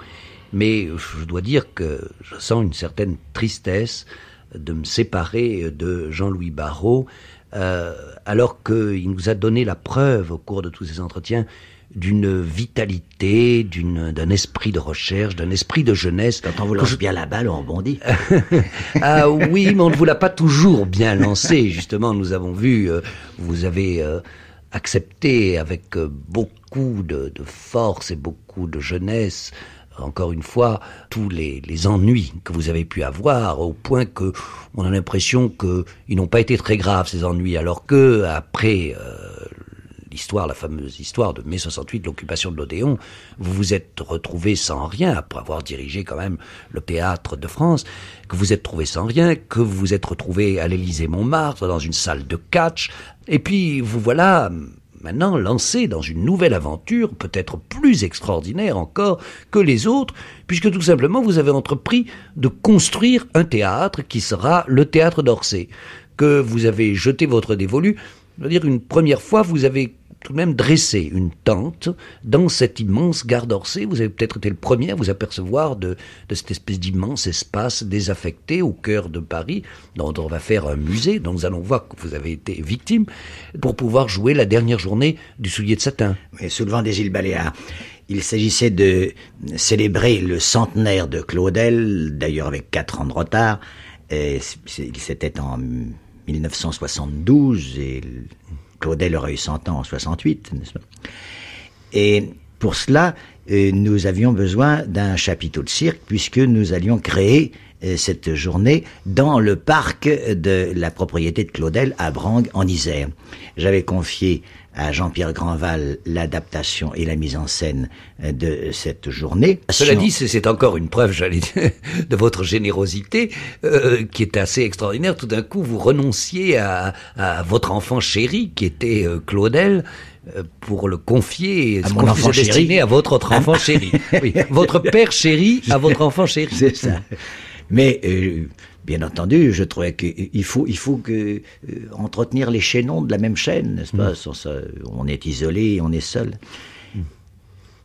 Mais euh, je dois dire que je sens une certaine tristesse de me séparer de Jean-Louis Barrault, alors qu'il nous a donné la preuve au cours de tous ces entretiens d'une vitalité, d'une, d'un esprit de recherche, d'un esprit de jeunesse. Quand on vous lance bien la balle, on bondit. *laughs* ah oui, mais on ne vous l'a pas toujours bien lancé. Justement, nous avons vu, euh, vous avez euh, accepté avec euh, beaucoup de, de force et beaucoup de jeunesse encore une fois, tous les, les, ennuis que vous avez pu avoir, au point que on a l'impression qu'ils n'ont pas été très graves ces ennuis, alors que après euh, l'histoire, la fameuse histoire de mai 68, l'occupation de l'Odéon, vous vous êtes retrouvé sans rien après avoir dirigé quand même le théâtre de France, que vous êtes trouvé sans rien, que vous vous êtes retrouvé à l'Élysée Montmartre dans une salle de catch, et puis vous voilà maintenant lancé dans une nouvelle aventure, peut-être plus extraordinaire encore que les autres, puisque tout simplement vous avez entrepris de construire un théâtre qui sera le théâtre d'Orsay, que vous avez jeté votre dévolu, c'est-à-dire une première fois vous avez tout de même dressé une tente dans cette immense gare d'Orsay. Vous avez peut-être été le premier à vous apercevoir de, de cette espèce d'immense espace désaffecté au cœur de Paris, dont on va faire un musée, dont nous allons voir que vous avez été victime, pour pouvoir jouer la dernière journée du soulier de satin. Mais sous le vent des îles Baléares. Il s'agissait de célébrer le centenaire de Claudel, d'ailleurs avec quatre ans de retard. C'était en 1972 et Claudel aurait eu 100 ans en 68, n'est-ce pas? Et pour cela, euh, nous avions besoin d'un chapiteau de cirque puisque nous allions créer euh, cette journée dans le parc de la propriété de Claudel à Brangue en Isère. J'avais confié à Jean-Pierre Grandval l'adaptation et la mise en scène euh, de cette journée. Cela dit, c'est encore une preuve, j'allais dire, de votre générosité, euh, qui est assez extraordinaire. Tout d'un coup, vous renonciez à, à, votre enfant chéri, qui était euh, Claudel, pour le confier, à mon enfant destiné à votre autre enfant *laughs* chéri. Oui, votre père chéri à votre enfant chéri. C'est ça. Mais euh, bien entendu, je trouvais qu'il faut, il faut que euh, entretenir les chaînons de la même chaîne, n'est-ce pas? Sans ça, On est isolé, on est seul.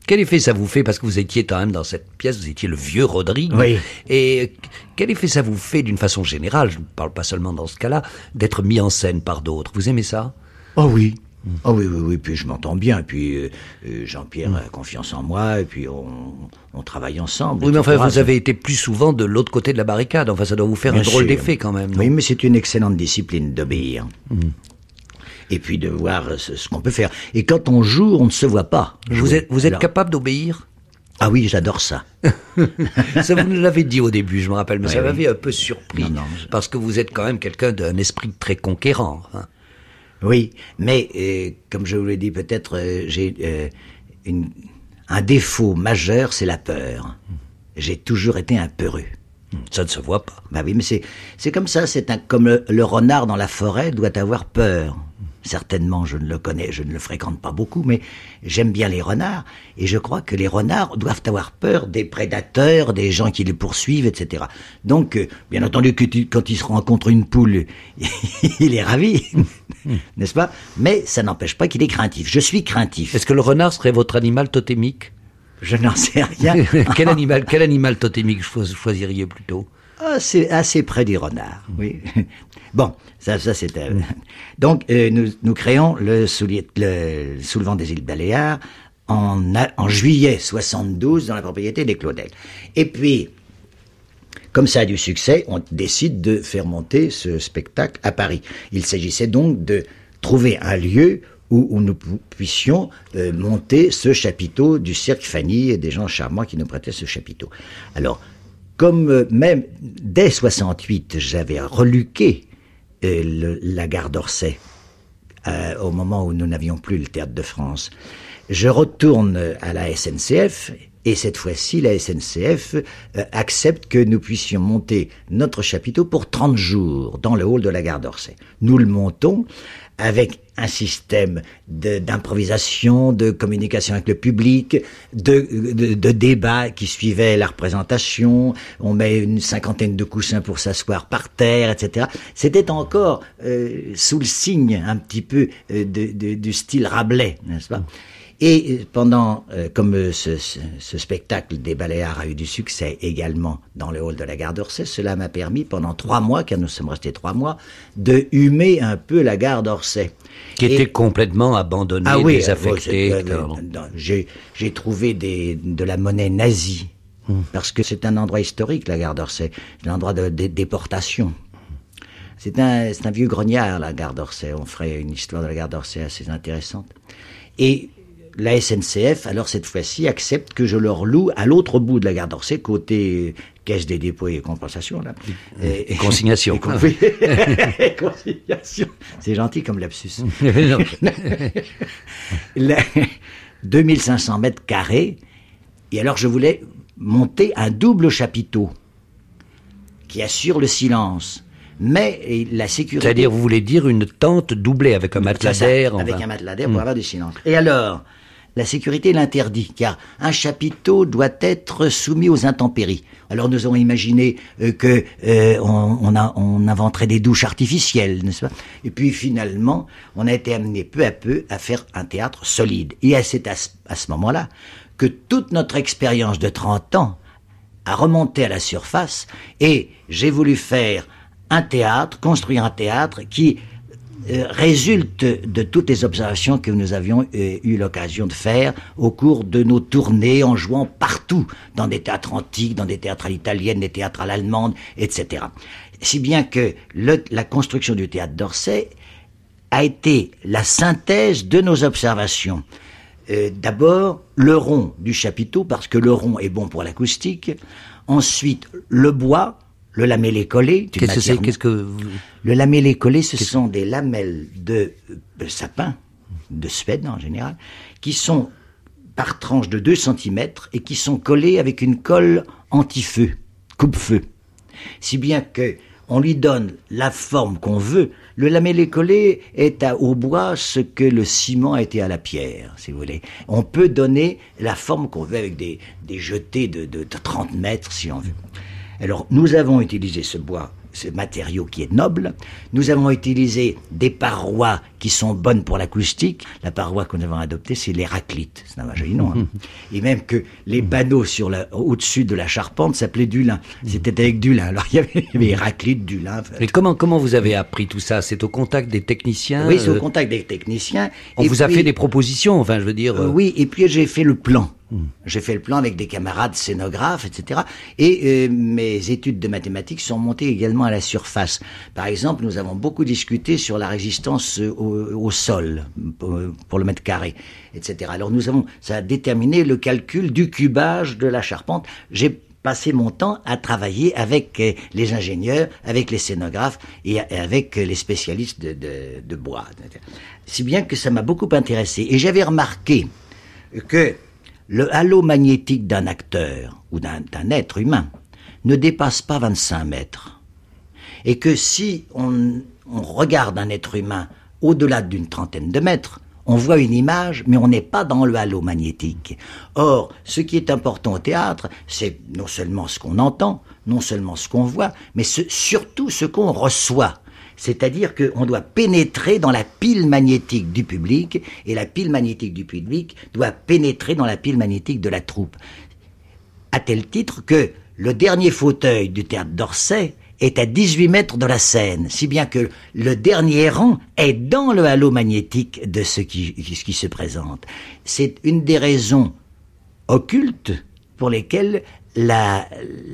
Quel effet ça vous fait? Parce que vous étiez quand même dans cette pièce, vous étiez le vieux Rodrigue. Oui. Et quel effet ça vous fait d'une façon générale, je ne parle pas seulement dans ce cas-là, d'être mis en scène par d'autres? Vous aimez ça? Oh oui. Oh oui, oui, oui, puis je m'entends bien, et puis euh, Jean-Pierre mm. a confiance en moi, et puis on, on travaille ensemble. Oui, mais enfin, vous avez été plus souvent de l'autre côté de la barricade, enfin, ça doit vous faire bien un drôle d'effet quand même. Oui, mais c'est une excellente discipline d'obéir. Mm. et puis de voir ce, ce qu'on peut faire. Et quand on joue, on ne se voit pas. Vous êtes, vous êtes Alors- capable d'obéir? Ah oui, j'adore ça. *laughs* Ça, vous nous l'avez dit au début, je me rappelle, mais Ouais, ça oui. m'avait un peu surpris. Non, non, je- Parce que vous êtes quand même quelqu'un d'un esprit très conquérant. hein. Oui, mais euh, comme je vous l'ai dit, peut-être euh, j'ai euh, une- un défaut majeur, c'est la peur. J'ai toujours été un peureux. Ça ne se voit pas. Bah oui, mais c'est comme ça. C'est comme le, le renard dans la forêt doit avoir peur. Certainement, je ne le connais, je ne le fréquente pas beaucoup, mais j'aime bien les renards et je crois que les renards doivent avoir peur des prédateurs, des gens qui les poursuivent, etc. Donc, euh, bien entendu, que tu- quand il se rencontre une poule, *laughs* il est ravi, n'est-ce pas? Mais ça n'empêche pas qu'il est craintif. Je suis craintif. Est-ce que le renard serait votre animal totémique? Je n'en sais rien. *laughs* quel animal, quel animal totémique cho- choisiriez plutôt? Ah, c'est assez près des renards, oui. Bon, ça, ça c'est... euh, *laughs* Donc, euh, nous, créons le, soulier- le soulevant des îles Baléares en, juillet 72 dans la propriété des Claudel. Et puis, comme ça a du succès, on décide de faire monter ce spectacle à Paris. Il s'agissait donc de trouver un lieu où, nous pu- puissions euh, monter ce chapiteau du cirque Fanny et des gens charmants qui nous prêtaient ce chapiteau. Alors, comme même dès 68, j'avais reluqué la gare d'Orsay, euh, au moment où nous n'avions plus le théâtre de France. Je retourne à la SNCF et cette fois-ci, la SNCF euh, accepte que nous puissions monter notre chapiteau pour 30 jours dans le hall de la gare d'Orsay. Nous le montons avec un système d'improvisation, de, communication avec le public, de, de, de débat qui suivait la représentation. On met une cinquantaine de coussins pour s'asseoir par terre, etc. C'était encore euh, sous le signe un petit peu euh, du style Rabelais, n'est-ce pas? Et euh, pendant, euh, comme euh, ce, ce- ce spectacle des Baléares a eu du succès également dans le hall de la gare d'Orsay, cela m'a permis pendant trois mois, car nous sommes restés trois mois, de humer un peu la gare d'Orsay. Qui Et- était complètement abandonné, ah oui, désaffecté. euh, etc. dans- j'ai trouvé des, de la monnaie nazie. Parce que c'est un endroit historique, la gare d'Orsay. Un endroit de, de déportation. C'est un, un vieux grognard, la gare d'Orsay. On ferait une histoire de la gare d'Orsay assez intéressante. Et la SNCF, alors cette fois-ci, accepte que je leur loue à l'autre bout de la gare d'Orsay, côté caisse des dépôts et compensations. Là. Et- Consignation. *laughs* et. *laughs* Consignation. C'est gentil comme lapsus. *laughs* Non. La- 2500 mètres carrés. Et alors, je voulais monter un double chapiteau qui assure le silence. Mais et la sécurité. C'est-à-dire, vous voulez dire une tente doublée avec un matelas d'air Avec enfin. un matelas d'air pour avoir du silence. Et alors, la sécurité l'interdit, car un chapiteau doit être soumis aux intempéries. Alors nous avons imaginé euh, que euh, on, on on inventerait des douches artificielles, n'est-ce pas? Et puis finalement, on a été amené peu à peu à faire un théâtre solide. Et à, cet as- à ce moment-là que toute notre expérience de 30 ans a remonté à la surface et j'ai voulu faire un théâtre, construire un théâtre qui euh, résulte de toutes les observations que nous avions euh, eu l'occasion de faire au cours de nos tournées en jouant partout, dans des théâtres antiques, dans des théâtres à l'italienne, des théâtres à l'allemande, etc. Si bien que la construction du théâtre d'Orsay a été la synthèse de nos observations. Euh, D'abord, le rond du chapiteau, parce que le rond est bon pour l'acoustique. Ensuite, le bois, le lamellé collé. d'une Qu'est-ce que c'est? Qu'est-ce que vous- le lamellé collé, ce sont des lamelles de, euh, sapin, de Suède en général, qui sont par tranche de 2 cm et qui sont collées avec une colle anti-feu, coupe-feu. Si bien que on lui donne la forme qu'on veut. Le lamellé collé est à- au bois ce que le ciment a été à la pierre, si vous voulez. On peut donner la forme qu'on veut avec des, des jetés de, de, de 30 mètres, si on veut. Alors, nous avons utilisé ce bois, ce matériau qui est noble. Nous avons utilisé des parois qui sont bonnes pour l'acoustique. La paroi que nous avons adoptée, c'est l'héraclite. C'est un joli nom. hein. *laughs* Et même que les panneaux sur la, au-dessus de la charpente s'appelaient du lin. C'était avec du lin. Alors, il y avait, il y avait héraclite, du lin. Et comment, comment vous avez appris tout ça? C'est au contact des techniciens oui, c'est au euh, contact des techniciens. On Et vous a puis- fait des propositions, enfin, je veux dire. Euh, euh, oui, et puis j'ai fait le plan. J'ai fait le plan avec des camarades scénographes, etc. Et euh, mes études de mathématiques sont montées également à la surface. Par exemple, nous avons beaucoup discuté sur la résistance euh, au, sol pour, le mètre carré, etc. Alors nous avons, ça a déterminé le calcul du cubage de la charpente. J'ai passé mon temps à travailler avec euh, les ingénieurs, avec les scénographes et avec les spécialistes de, de, de bois. Si bien que ça m'a beaucoup intéressé. Et j'avais remarqué que le halo magnétique d'un acteur ou d'un être humain ne dépasse pas 25 mètres. Et que si on regarde un être humain au-delà d'une trentaine de mètres, on voit une image, mais on n'est pas dans le halo magnétique. Or, ce qui est important au théâtre, c'est non seulement ce qu'on entend, non seulement ce qu'on voit, mais surtout ce qu'on reçoit. C'est-à-dire qu'on doit pénétrer dans la pile magnétique du public, et la pile magnétique du public doit pénétrer dans la pile magnétique de la troupe. À tel titre que le dernier fauteuil du théâtre d'Orsay est à 18 mètres de la scène, si bien que le dernier rang est dans le halo magnétique de ce qui, ce qui se présente. C'est une des raisons occultes pour lesquelles la,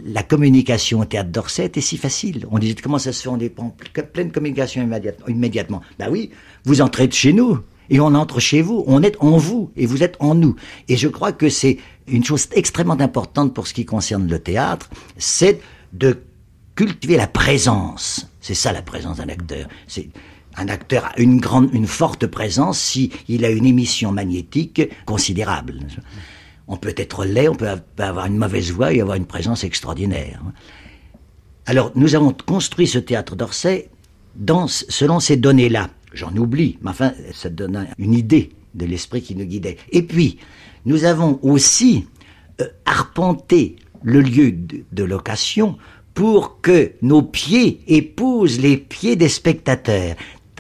la communication au théâtre d'Orsay est si facile. On disait comment ça se fait, on dépend pleine communication immédiatement. Ben oui, vous entrez de chez nous et on entre chez vous, on est en vous et vous êtes en nous. Et je crois que c'est une chose extrêmement importante pour ce qui concerne le théâtre, c'est de cultiver la présence. C'est ça la présence d'un acteur. C'est un acteur a une grande, une forte présence si il a une émission magnétique considérable. On peut être laid, on peut avoir une mauvaise voix et avoir une présence extraordinaire. Alors, nous avons construit ce théâtre d'Orsay dans, selon ces données-là. J'en oublie, mais enfin, ça donne une idée de l'esprit qui nous guidait. Et puis, nous avons aussi euh, arpenté le lieu de, location pour que nos pieds épousent les pieds des spectateurs,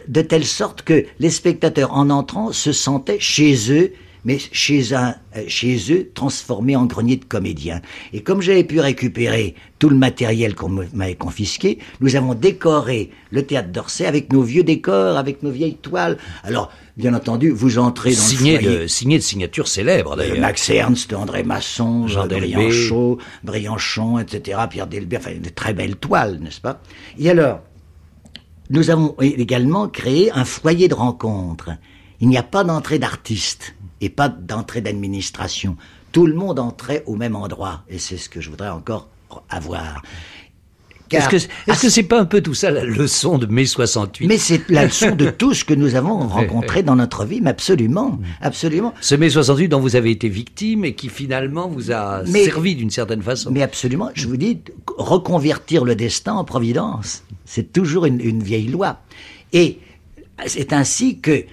de telle sorte que les spectateurs, en entrant, se sentaient chez eux mais chez, un, euh, chez eux transformé en grenier de comédiens. Et comme j'avais pu récupérer tout le matériel qu'on m'avait confisqué, nous avons décoré le théâtre d'Orsay avec nos vieux décors, avec nos vieilles toiles. Alors, bien entendu, vous entrez dans signé le foyer. De, signé de signatures célèbres, d'ailleurs. Max Ernst, André Masson, Jean Brianchon, Brianchon, etc., Pierre Delbert, enfin, de très belles toiles, n'est-ce pas? Et alors, nous avons également créé un foyer de rencontre. Il n'y a pas d'entrée d'artistes et pas d'entrée d'administration. Tout le monde entrait au même endroit, et c'est ce que je voudrais encore avoir. Est-ce que est-ce que c'est pas un peu tout ça la leçon de mai 68 Mais c'est la leçon de tout ce que nous avons *laughs* rencontré dans notre vie, mais absolument, absolument. Ce mai 68 dont vous avez été victime et qui finalement vous a servi d'une certaine façon. Mais absolument, je vous dis, reconvertir le destin en providence, c'est toujours une, une vieille loi. Et c'est ainsi que,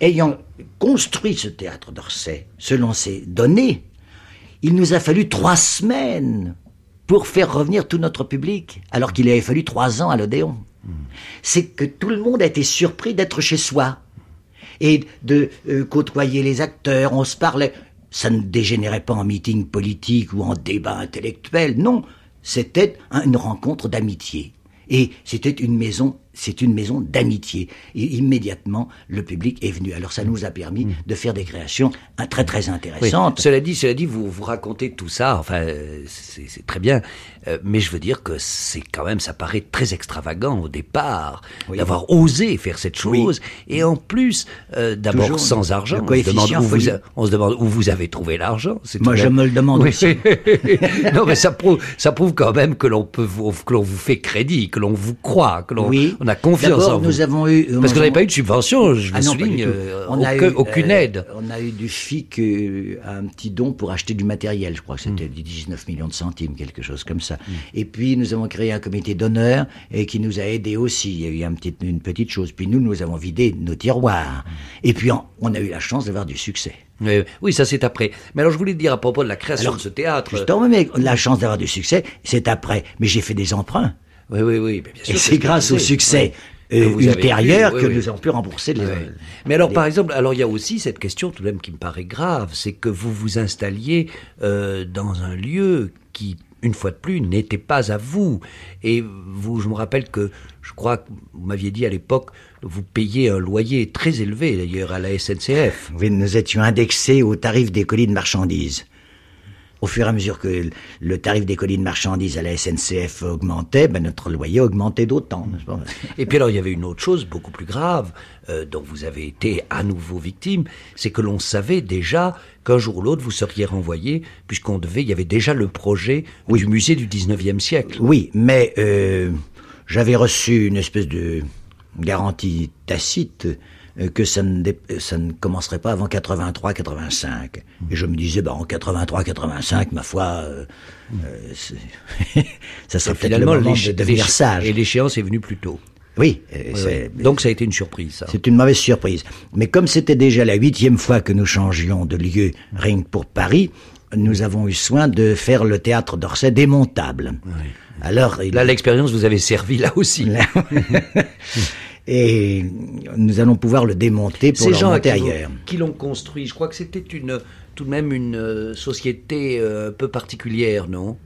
ayant construit ce théâtre d'Orsay selon ces données, il nous a fallu trois semaines pour faire revenir tout notre public, alors qu'il avait fallu trois ans à l'Odéon. C'est que tout le monde a été surpris d'être chez soi et de euh, côtoyer les acteurs. On se parlait. Ça ne dégénérait pas en meeting politique ou en débat intellectuel. Non, c'était une rencontre d'amitié. Et c'était une maison c'est une maison d'amitié. Et immédiatement, le public est venu. Alors ça nous a permis mmh. de faire des créations très très intéressantes. Cela dit, cela dit, vous vous racontez tout ça. Enfin, c'est très bien. Euh, mais je veux dire que c'est quand même, ça paraît très extravagant au départ d'avoir osé faire cette chose. Et en plus, euh, d'abord sans argent. On se, demande où vous, on se demande où vous avez trouvé l'argent. Moi, je me le demande aussi. *laughs* non, mais ça prouve, ça prouve quand même que l'on peut vous, que l'on vous fait crédit, que l'on vous croit, que l'on on a confiance en vous. nous avons eu... Parce que vous n'avez pas eu de subvention, je ah vous souligne, euh, on a eu, aucune aide. On a eu du FIC, un petit don pour acheter du matériel, je crois que c'était 19 millions de centimes, quelque chose comme ça. Mm. Et puis nous avons créé un comité d'honneur et qui nous a aidés aussi. Il y a eu un petit, une petite chose. Puis nous, nous avons vidé nos tiroirs. Mm. Et puis on, a eu la chance d'avoir du succès. oui, ça c'est après. Mais alors je voulais dire à propos de la création de ce théâtre. Justement, mais la chance d'avoir du succès, c'est après. Mais j'ai fait des emprunts. Oui, oui, oui. Bien sûr, et c'est grâce au succès. Euh, ultérieur que nous avons pu rembourser les. Mais alors, par exemple, alors il y a aussi cette question tout de même qui me paraît grave, c'est que vous vous installiez euh, dans un lieu qui une fois de plus, n'était pas à vous. Et vous, je me rappelle que, je crois que vous m'aviez dit à l'époque, vous payez un loyer très élevé d'ailleurs à la SNCF. Oui, nous étions indexés au tarif des colis de marchandises. Au fur et à mesure que le tarif des colis de marchandises à la SNCF augmentait, ben notre loyer augmentait d'autant. Et puis alors il y avait une autre chose beaucoup plus grave euh, dont vous avez été à nouveau victime, c'est que l'on savait déjà qu'un jour ou l'autre vous seriez renvoyé, puisqu'on devait, il y avait déjà le projet du musée du 19e siècle. Oui, mais euh, j'avais reçu une espèce de garantie tacite que ça ne, ça ne commencerait pas avant 83-85. Et je me disais, bah, en 83-85, ma foi, euh, euh, *laughs* ça serait peut-être le moment de devenir sage. Et l'échéance est venue plus tôt. Oui. Donc ça a été une surprise. C'est une mauvaise surprise. Mais comme c'était déjà la huitième fois que nous changions de lieu rien que pour Paris, nous avons eu soin de faire le théâtre d'Orsay démontable. Alors, là, l'expérience vous avait servi là aussi. *laughs* *laughs* et nous allons pouvoir le démonter pour Ces le gens qui ailleurs. Qui l'ont construit, je crois que c'était une tout de même une euh, société euh, un peu particulière, non?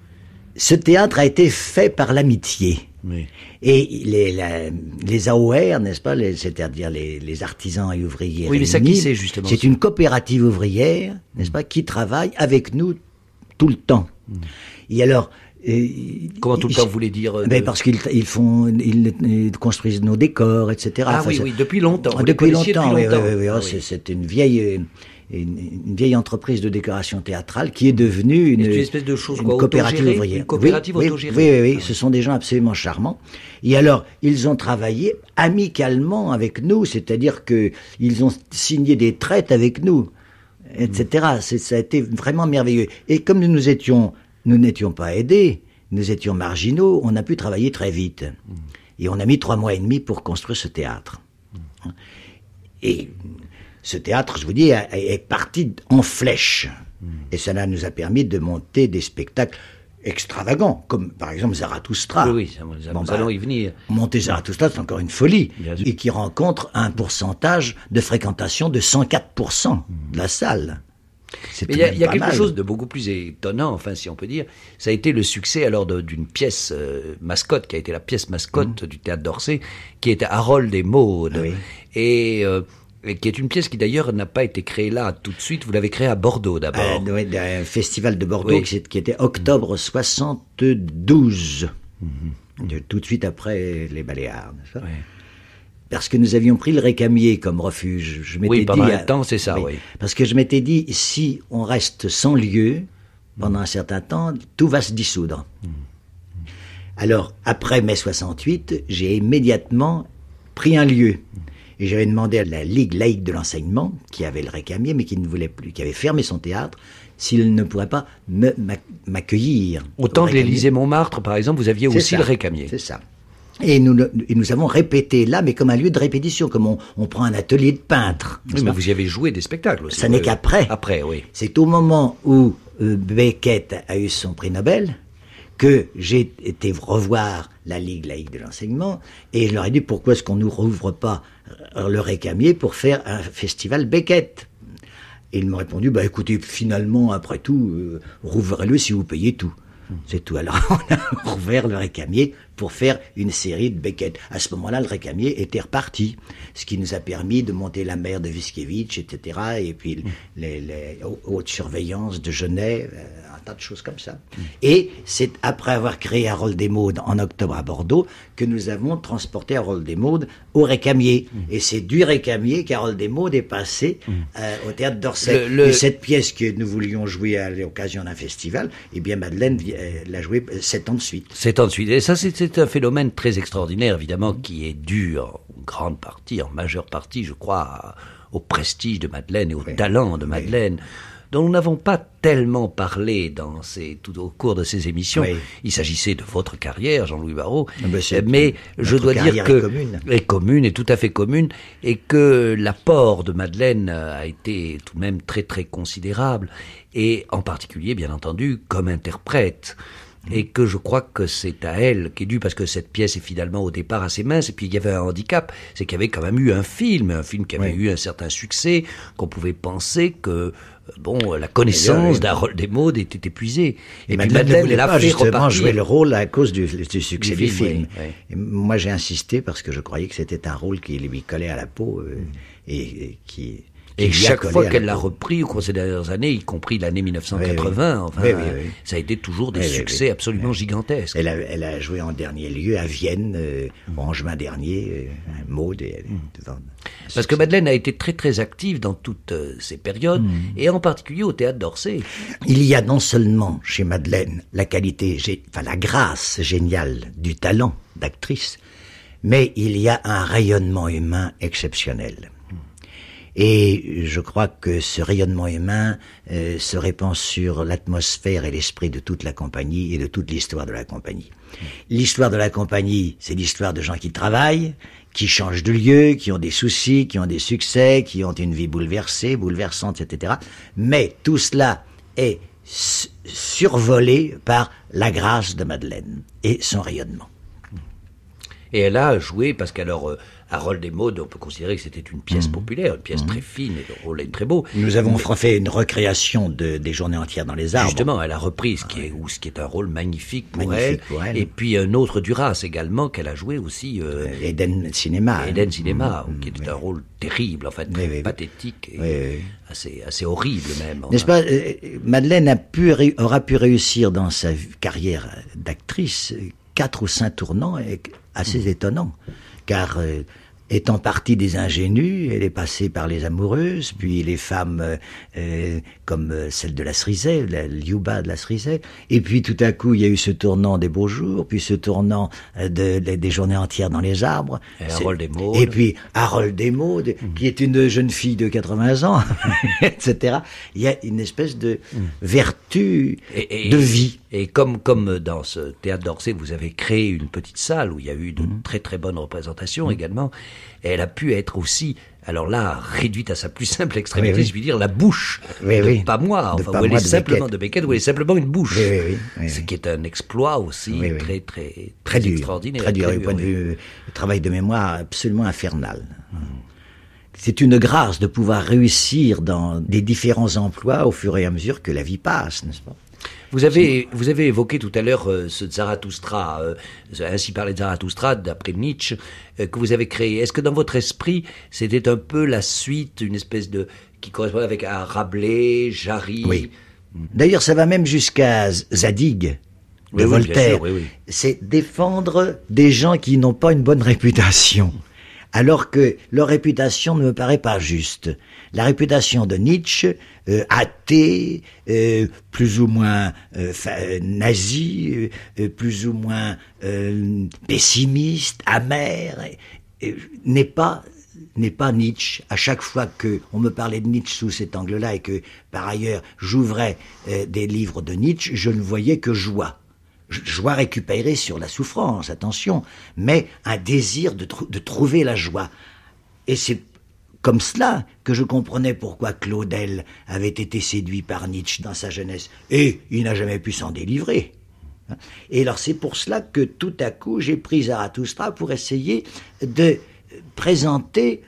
Ce théâtre a été fait par l'amitié. Oui. Et les, la, les AOR, n'est-ce pas, c'est-à-dire les, les artisans et ouvriers. Oui, mais ça, qui c'est, justement? C'est une coopérative ouvrière, n'est-ce pas, qui travaille avec nous tout le temps. Et alors. Euh, Comment tout le ils- temps vous voulez dire euh, ben de- parce qu'ils ils font, ils, ils construisent nos décors, etc. Ah Enfin, oui, oui, depuis longtemps. Les depuis longtemps, depuis longtemps. oui, oui, oui. Ah Oh, c'est- une vieille, euh, une, une vieille entreprise de décoration théâtrale qui est devenue une, espèce de chose, une quoi, coopérative ouvrière. Une coopérative oui, oui. Oui, oui, oui, Ah ce sont des gens absolument charmants. Et alors, ils ont travaillé amicalement avec nous, c'est-à-dire que ils ont signé des traites avec nous, etc. Ça a été vraiment merveilleux. Et comme nous nous étions, nous n'étions pas aidés, nous étions marginaux, on a pu travailler très vite. Et on a mis trois mois et demi pour construire ce théâtre. Et ce théâtre, je vous dis, est parti en flèche. Et cela nous a permis de monter des spectacles extravagants, comme par exemple Zarathustra. Oui, oui, ça, nous- Bon, nous bah, allons y venir. Monter Zarathustra, c'est encore une folie. Et qui rencontre un pourcentage de fréquentation de 104% de la salle. Mais il y a, y quelque mal. chose de beaucoup plus étonnant, enfin si on peut dire, ça a été le succès alors d'une pièce euh, mascotte, qui a été la pièce mascotte du théâtre d'Orsay, qui était Harold et Maude, Mmh. Ah oui. et, euh, et qui est une pièce qui d'ailleurs n'a pas été créée là tout de suite, vous l'avez créée à Bordeaux d'abord. Euh, ouais, d'un festival de Bordeaux Oui. qui, qui était octobre 72. De- tout de suite après les Baléares. Parce que nous avions pris le Récamier comme refuge. Je m'étais Oui, pendant dit, un euh, temps, c'est ça, oui. Parce que je m'étais dit, si on reste sans lieu pendant un certain temps, tout va se dissoudre. Alors, après mai 68, j'ai immédiatement pris un lieu. Et j'avais demandé à la Ligue laïque de l'enseignement, qui avait le récamier, mais qui ne voulait plus, qui avait fermé son théâtre, s'il ne pourrait pas m'accueillir. Au temps de Récamier. l'Élysée Montmartre, par exemple, vous aviez aussi ça. le récamier. C'est ça. Et nous, et nous avons répété là, mais comme un lieu de répétition, comme on, on prend un atelier de peintre. Oui, mais vous y avez joué des spectacles aussi. Ça n'est qu'après. Après, oui. C'est au moment où euh, Beckett a eu son prix Nobel que j'ai été revoir la Ligue laïque de l'enseignement et je leur ai dit pourquoi est-ce qu'on ne rouvre pas le récamier pour faire un festival Beckett? Et ils m'ont répondu bah écoutez finalement après tout euh, rouvrez-le si vous payez tout. C'est tout. Alors *laughs* on a rouvert le récamier pour faire une série de Beckett. À ce moment-là, le récamier était reparti, ce qui nous a permis de monter la mer de Viskevitch, etc. Et puis les, les hautes surveillances de Genève, euh, tas de choses comme ça. Et c'est après avoir créé Harold Desmaudes en octobre à Bordeaux que nous avons transporté Harold Desmaudes au récamier. Et c'est du récamier qu'Harold Desmaudes est passé euh, au théâtre d'Orsay. Le- Et cette pièce que nous voulions jouer à l'occasion d'un festival, eh bien Madeleine euh, l'a jouée euh, sept ans de suite. C'est ensuite. Et ça, c'est un phénomène très extraordinaire, évidemment, qui est dû en grande partie, en majeure partie, je crois, au prestige de Madeleine et au talent de Madeleine, dont nous n'avons pas tellement parlé dans ces, tout au cours de ces émissions. Oui. Il s'agissait de votre carrière, Jean-Louis Barrault. Ah ben, mais je dois dire que est commune. est commune, est tout à fait commune, et que l'apport de Madeleine euh, a été tout de même très très considérable, et en particulier, bien entendu, comme interprète. Et que je crois que c'est à elle qui est dû, parce que cette pièce est finalement au départ assez mince, et puis il y avait un handicap, c'est qu'il y avait quand même eu un film, un film qui avait Oui. eu un certain succès, qu'on pouvait penser que, euh, bon, la connaissance d'Harold Desmaudes était épuisée. Et, Madeleine, ne voulait l'a pas justement repartir. jouer le rôle à cause du, du succès Du du, film, film. oui, oui. Et moi, j'ai insisté parce que je croyais que c'était un rôle qui lui collait à la peau euh, et, et qui Et chaque fois qu'elle la repris au cours des dernières années, y compris l'année 1980, enfin, Oui, oui, oui. ça a été toujours des succès absolument gigantesques. Elle a, elle a joué en dernier lieu à Vienne euh, en juin dernier, euh, un Maud. Et, devant- Parce que Madeleine a été très très active dans toutes euh, ces périodes, Hmm. et en particulier au théâtre d'Orsay. Il y a non seulement chez Madeleine la qualité, enfin la grâce géniale du talent d'actrice, mais il y a un rayonnement humain exceptionnel. Et je crois que ce rayonnement humain euh, se répand sur l'atmosphère et l'esprit de toute la compagnie et de toute l'histoire de la compagnie. L'histoire de la compagnie, c'est l'histoire de gens qui travaillent, qui changent de lieu, qui ont des soucis, qui ont des succès, qui ont une vie bouleversée, bouleversante, etc. Mais tout cela est survolé par la grâce de Madeleine et son rayonnement. Et elle a joué, parce qu'alors, euh, Harold et Maud, on peut considérer que c'était une pièce populaire, une pièce très fine, et le rôle est très beau. Nous avons fait une recréation de, des journées entières dans les arbres. Justement, elle a repris ce qui est, ou ce qui est un rôle magnifique pour, Magnifique elle. pour elle. Et puis un autre Duras également qu'elle a joué aussi, euh, Euh, Eden Cinéma. Eden Cinéma, qui était un rôle terrible, en fait, très Oui, oui, oui. pathétique et Oui. Assez, assez horrible même. N'est-ce pas euh, Madeleine a pu, aura pu réussir dans sa carrière d'actrice quatre ou cinq tournants assez étonnants, car euh, étant partie des ingénues, elle est passée par les amoureuses, puis les femmes euh, euh, comme euh, celle de la Cerisay, la Liuba de la Cerisay, et puis tout à coup il y a eu ce tournant des beaux jours, puis ce tournant euh, de, de- des journées entières dans les arbres, Et Harold et puis Harold et Maude, qui est une jeune fille de 80 ans, *laughs* etc. Il y a une espèce de vertu Et- et- de vie. Et comme, comme dans ce théâtre d'Orsay, vous avez créé une petite salle où il y a eu de Mhm. très très bonnes représentations également, et elle a pu être aussi, alors là, réduite à sa plus simple extrémité, Oui, oui. je puis dire, la bouche Oui, de pas moi, De enfin, pas où elle moi est de simplement Beckett. de Beckett, où elle est simplement une bouche. Ce qui est un exploit aussi très très très, dur, extraordinaire. très dur, du point de vue travail de mémoire absolument infernal. C'est une grâce de pouvoir réussir dans des différents emplois au fur et à mesure que la vie passe, n'est-ce pas? Vous avez, vous avez évoqué tout à l'heure euh, ce Zarathustra, euh, ainsi parlait de Zarathustra d'après Nietzsche, euh, que vous avez créé. Est-ce que dans votre esprit, c'était un peu la suite, une espèce de... qui correspondait avec à Rabelais, Jarry? Oui. D'ailleurs, ça va même jusqu'à Zadig de Oui, Voltaire. oui, oui. C'est défendre des gens qui n'ont pas une bonne réputation. Alors que leur réputation ne me paraît pas juste. La réputation de Nietzsche, euh, athée, euh, plus ou moins euh, nazi, euh, euh, plus ou moins pessimiste, amer, n'est pas n'est pas Nietzsche. À chaque fois que on me parlait de Nietzsche sous cet angle-là et que par ailleurs j'ouvrais des livres de Nietzsche, je ne voyais que joie. Joie récupérée sur la souffrance, attention, mais un désir de, trou- de trouver la joie. Et c'est comme cela que je comprenais pourquoi Claudel avait été séduit par Nietzsche dans sa jeunesse. Et il n'a jamais pu s'en délivrer. Et alors c'est pour cela que tout à coup j'ai pris Zarathustra pour essayer de présenter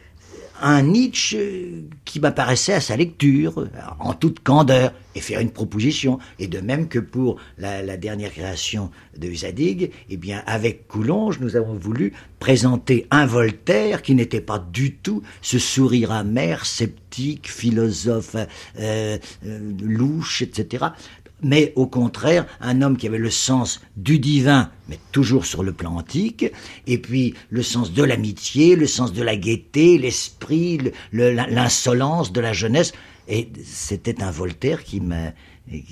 un Nietzsche qui m'apparaissait à sa lecture, en toute candeur, et faire une proposition. Et de même que pour la, dernière création de Zadig, eh bien, avec Coulonge, nous avons voulu présenter un Voltaire qui n'était pas du tout ce sourire amer, sceptique, philosophe, euh, euh, louche, etc mais au contraire, un homme qui avait le sens du divin, mais toujours sur le plan antique, et puis le sens de l'amitié, le sens de la gaieté, l'esprit, le- le- l'insolence de la jeunesse. Et c'était un Voltaire qui me,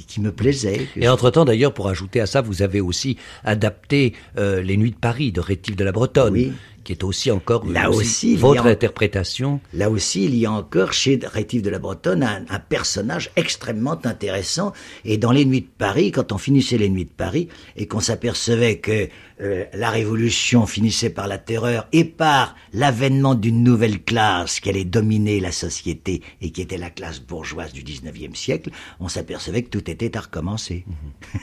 qui me plaisait. Et entre-temps, d'ailleurs, pour ajouter à ça, vous avez aussi adapté euh, Les Nuits de Paris de Rétif de la Bretonne, Oui. Qui est aussi encore Là aussi, votre interprétation. Là aussi, il y a encore chez Rétif de la Bretonne un, un personnage extrêmement intéressant. Et dans les Nuits de Paris, quand on finissait les Nuits de Paris et qu'on s'apercevait que euh, la Révolution finissait par la terreur et par l'avènement d'une nouvelle classe qui allait dominer la société et qui était la classe bourgeoise du 19e siècle, on s'apercevait que tout était à recommencer.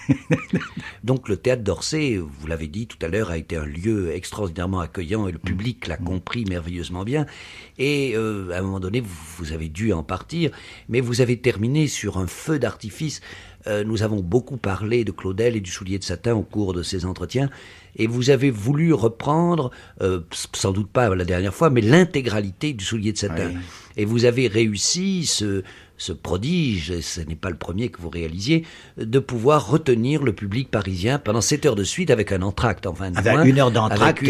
*laughs* Donc le théâtre d'Orsay, vous l'avez dit tout à l'heure, a été un lieu extraordinairement accueillant et le public l'a compris merveilleusement bien. Et euh, à un moment donné, vous, vous avez dû en partir, mais vous avez terminé sur un feu d'artifice Euh, nous avons beaucoup parlé de Claudel et du soulier de satin au cours de ces entretiens. Et vous avez voulu reprendre, euh, sans doute pas la dernière fois, mais l'intégralité du soulier de satin. Oui. Et vous avez réussi ce, ce prodige, et ce n'est pas le premier que vous réalisiez, de pouvoir retenir le public parisien pendant 7 heures de suite avec un entracte, enfin Avec moins, une heure d'entracte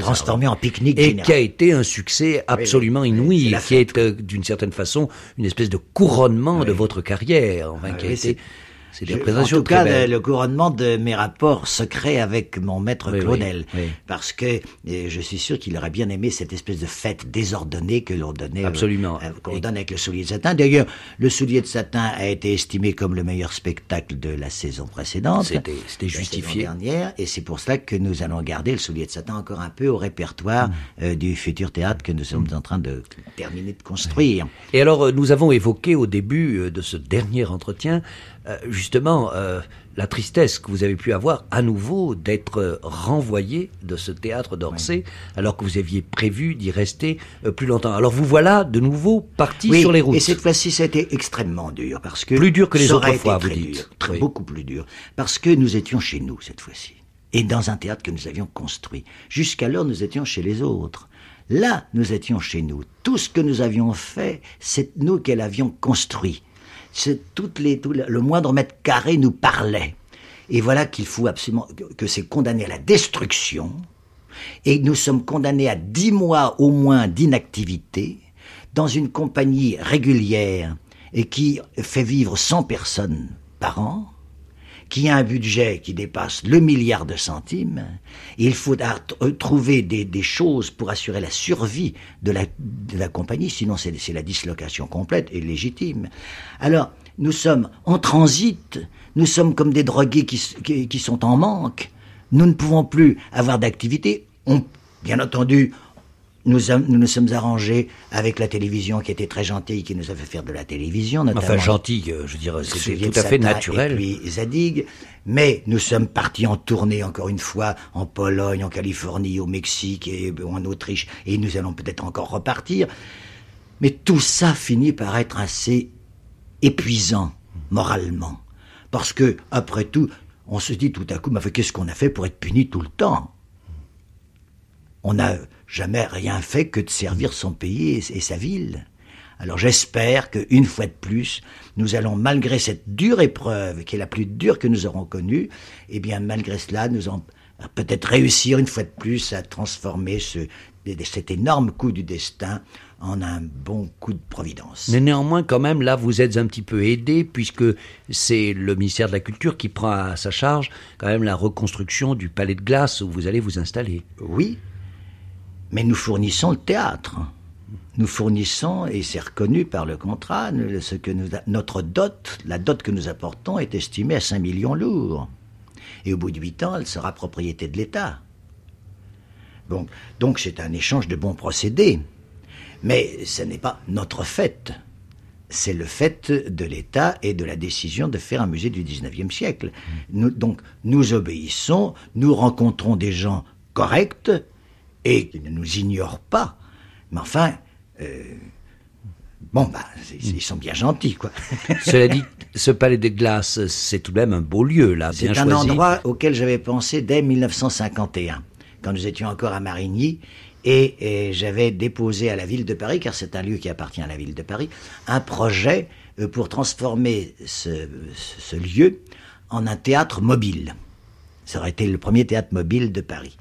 transformée en pique-nique et qui a été un succès absolument oui, inouï, la qui est euh, d'une certaine façon une espèce de couronnement de votre carrière, enfin, Ah qui a été. C'est- des Je- en représentations tout cas, belles. le, couronnement de mes rapports secrets avec mon maître Oui, oui, Claudel. oui. Parce que euh, je suis sûr qu'il aurait bien aimé cette espèce de fête désordonnée que l'on donnait. euh, Absolument. euh, qu'on Et- donne avec le soulier de satin. D'ailleurs, le soulier de satin a été estimé comme le meilleur spectacle de la saison précédente. C'était- c'était la saison justifié. dernière. Et c'est pour cela que nous allons garder le soulier de satin encore un peu au répertoire Mm. euh, du futur théâtre que nous sommes en train de terminer de construire. Et alors, euh, nous avons évoqué au début euh, de ce dernier entretien, euh, justement, euh, la tristesse que vous avez pu avoir à nouveau d'être euh, renvoyé de ce théâtre d'Orsay, alors que vous aviez prévu d'y rester euh, plus longtemps. Alors vous voilà de nouveau parti Oui, sur les routes. Et cette fois-ci, ça a été extrêmement dur parce que Plus dur que les autres fois, vous dites. dur, très- Oui. beaucoup plus dur, parce que nous étions chez nous cette fois-ci et dans un théâtre que nous avions construit. Jusqu'alors, nous étions chez les autres. Là, nous étions chez nous. Tout ce que nous avions fait, c'est nous qui l'avions construit. Toutes les, le moindre mètre carré nous parlait. Et voilà qu'il faut absolument que- que c'est condamné à la destruction. Et nous sommes condamnés à dix mois au moins d'inactivité dans une compagnie régulière et qui fait vivre 100 personnes par an, qui a un budget qui dépasse le milliard de centimes. Il faut euh, trouver des, choses pour assurer la survie de la, compagnie, sinon c'est la dislocation complète et légitime. Alors, nous sommes en transit, nous sommes comme des drogués qui, qui, sont en manque, nous ne pouvons plus avoir d'activité. Bien entendu, nous, nous nous sommes arrangés avec la télévision qui était très gentille, qui nous a fait faire de la télévision, notamment. Enfin, gentil, euh, je veux dire, c'était tout à fait naturel. Et puis Zadig. Mais nous sommes partis en tournée, encore une fois, en Pologne, en Californie, au Mexique et en Autriche. Et nous allons peut-être encore repartir. Mais tout ça finit par être assez épuisant, moralement. Parce que, après tout, on se dit tout à coup, mais qu'est-ce qu'on a fait pour être puni tout le temps? On n'a jamais rien fait que de servir son pays et, et sa ville. Alors j'espère qu'une fois de plus, nous allons, malgré cette dure épreuve, qui est la plus dure que nous aurons connue, eh bien malgré cela, nous allons peut-être réussir une fois de plus à transformer ce, cet énorme coup du destin en un bon coup de providence. Mais néanmoins, quand même, là, vous êtes un petit peu aidé, puisque c'est le ministère de la Culture qui prend à sa charge quand même la reconstruction du palais de glace où vous allez vous installer. Oui, mais nous fournissons le théâtre. Nous fournissons, et c'est reconnu par le contrat, ce que nous, notre dot, la dot que nous apportons est estimée à 5 millions lourds. Et au bout de 8 ans, elle sera propriété de l'État. Bon, donc c'est un échange de bons procédés. Mais ce n'est pas notre fait. C'est le fait de l'État et de la décision de faire un musée du 19e siècle. Nous, donc, nous obéissons, nous rencontrons des gens corrects et qui ne nous ignorent pas. Mais enfin, euh, bon, bah, c'est- ils sont bien gentils, quoi. *laughs* Cela dit, ce palais de glace, c'est tout de même un beau lieu, là, bien C'est un choisi. endroit auquel j'avais pensé dès 1951, quand nous étions encore à Marigny, et, et j'avais déposé à la ville de Paris, car c'est un lieu qui appartient à la ville de Paris, un projet euh, pour transformer ce- ce lieu en un théâtre mobile. Ça aurait été le premier théâtre mobile de Paris.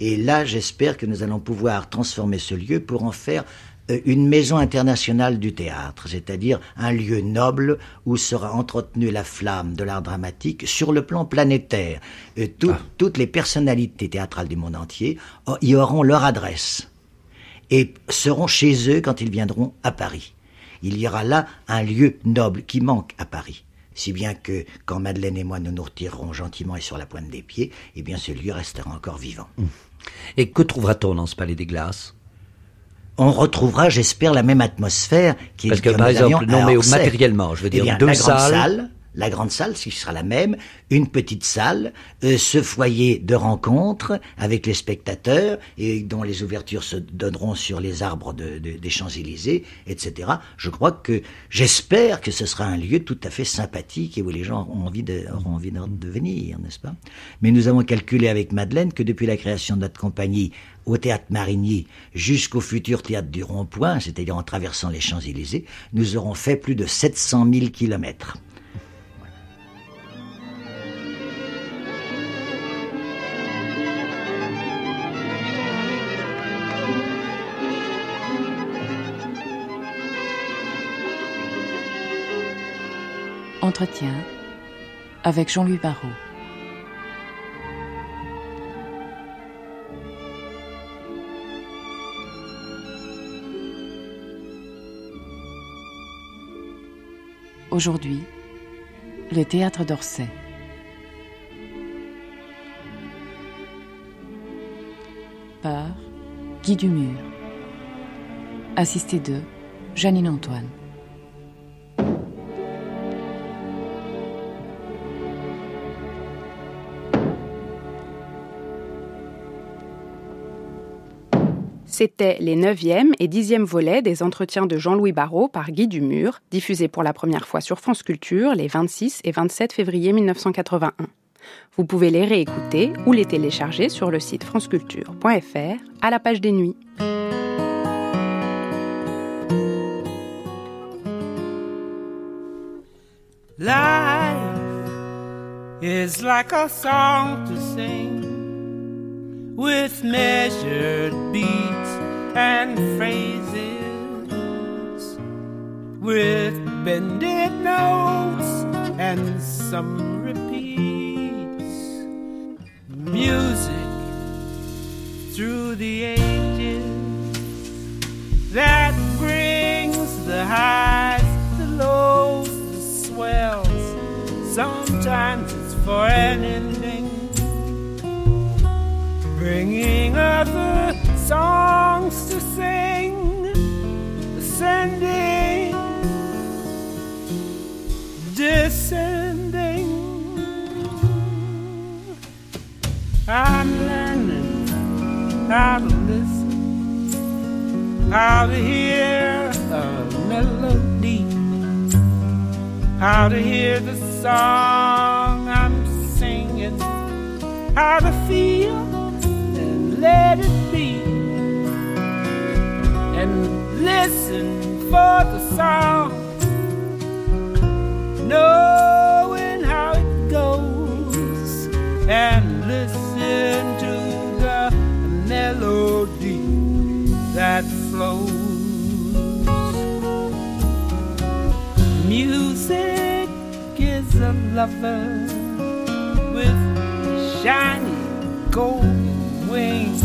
Et là, j'espère que nous allons pouvoir transformer ce lieu pour en faire euh, une maison internationale du théâtre, c'est-à-dire un lieu noble où sera entretenue la flamme de l'art dramatique sur le plan planétaire. Tout- Toutes les personnalités théâtrales du monde entier y auront leur adresse et seront chez eux quand ils viendront à Paris. Il y aura là un lieu noble qui manque à Paris. Si bien que quand Madeleine et moi nous nous retirerons gentiment et sur la pointe des pieds, eh bien ce lieu restera encore vivant. Et que trouvera-t-on dans ce palais des glaces? On retrouvera, j'espère, la même atmosphère qui Parce que, par exemple, non, mais matériellement, je veux Eh dire, bien, deux la salles. salle, la grande salle, qui sera la même, une petite salle, euh, ce foyer de rencontre avec les spectateurs et dont les ouvertures se donneront sur les arbres de, des Champs-Élysées, etc. Je crois que j'espère que ce sera un lieu tout à fait sympathique et où les gens auront envie de, auront envie de venir, n'est-ce pas? Mais nous avons calculé avec Madeleine que depuis la création de notre compagnie au théâtre Marigny jusqu'au futur théâtre du Rond-Point, c'est-à-dire en traversant les Champs-Élysées, nous aurons fait plus de 700 000 kilomètres. Avec Jean-Louis Barrault. Aujourd'hui, le théâtre d'Orsay. Par Guy Dumur. Assisté de Janine Antoine. C'était les 9e et 10e volets des entretiens de Jean-Louis Barrault par Guy Dumur, diffusés pour la première fois sur France Culture les 26 et 27 février 1981. Vous pouvez les réécouter ou les télécharger sur le site franceculture.fr à la page des nuits. With measured beats and phrases with bended notes and some repeats. Music through the ages that brings the highs, the lows, the swells. Sometimes it's for an bringing other songs to sing, ascending, descending. I'm learning how to listen, how to hear a melody, how to hear the song I'm singing, how to feel let it be. And listen for the sound, knowing how it goes, and listen to the melody that flows. Music is a lover with shiny golden wings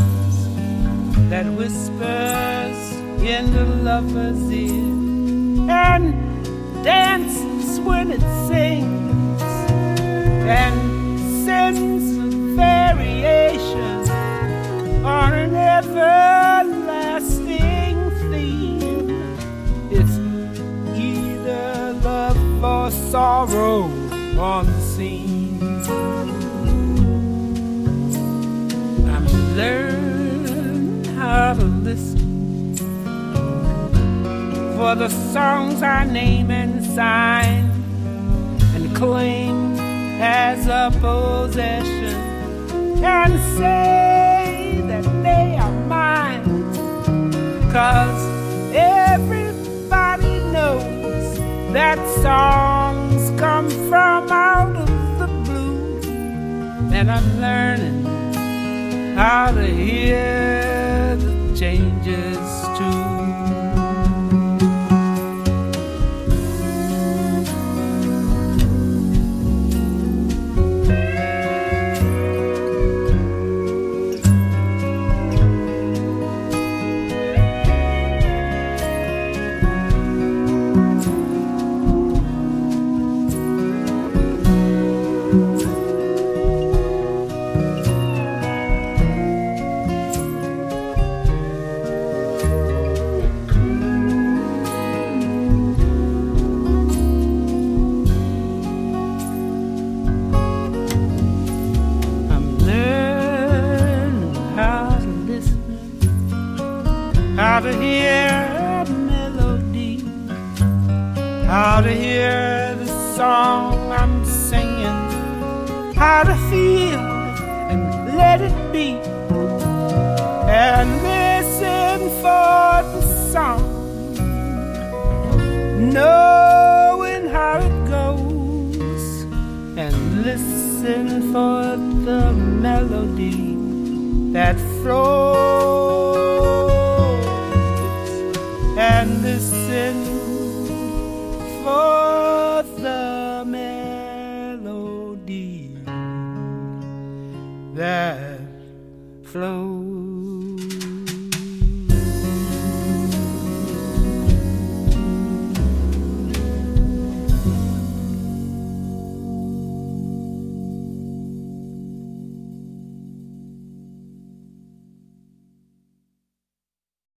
that whispers in the lover's ear and dances when it sings and sends a variation on an everlasting theme. It's either love or sorrow on the scene. Listen for the songs I name and sign and claim as a possession and say that they are mine. Cause everybody knows that songs come from out of the blue. And I'm learning how to hear changes how to feel and let it be, and listen for the song, knowing how it goes, and listen for the melody that flows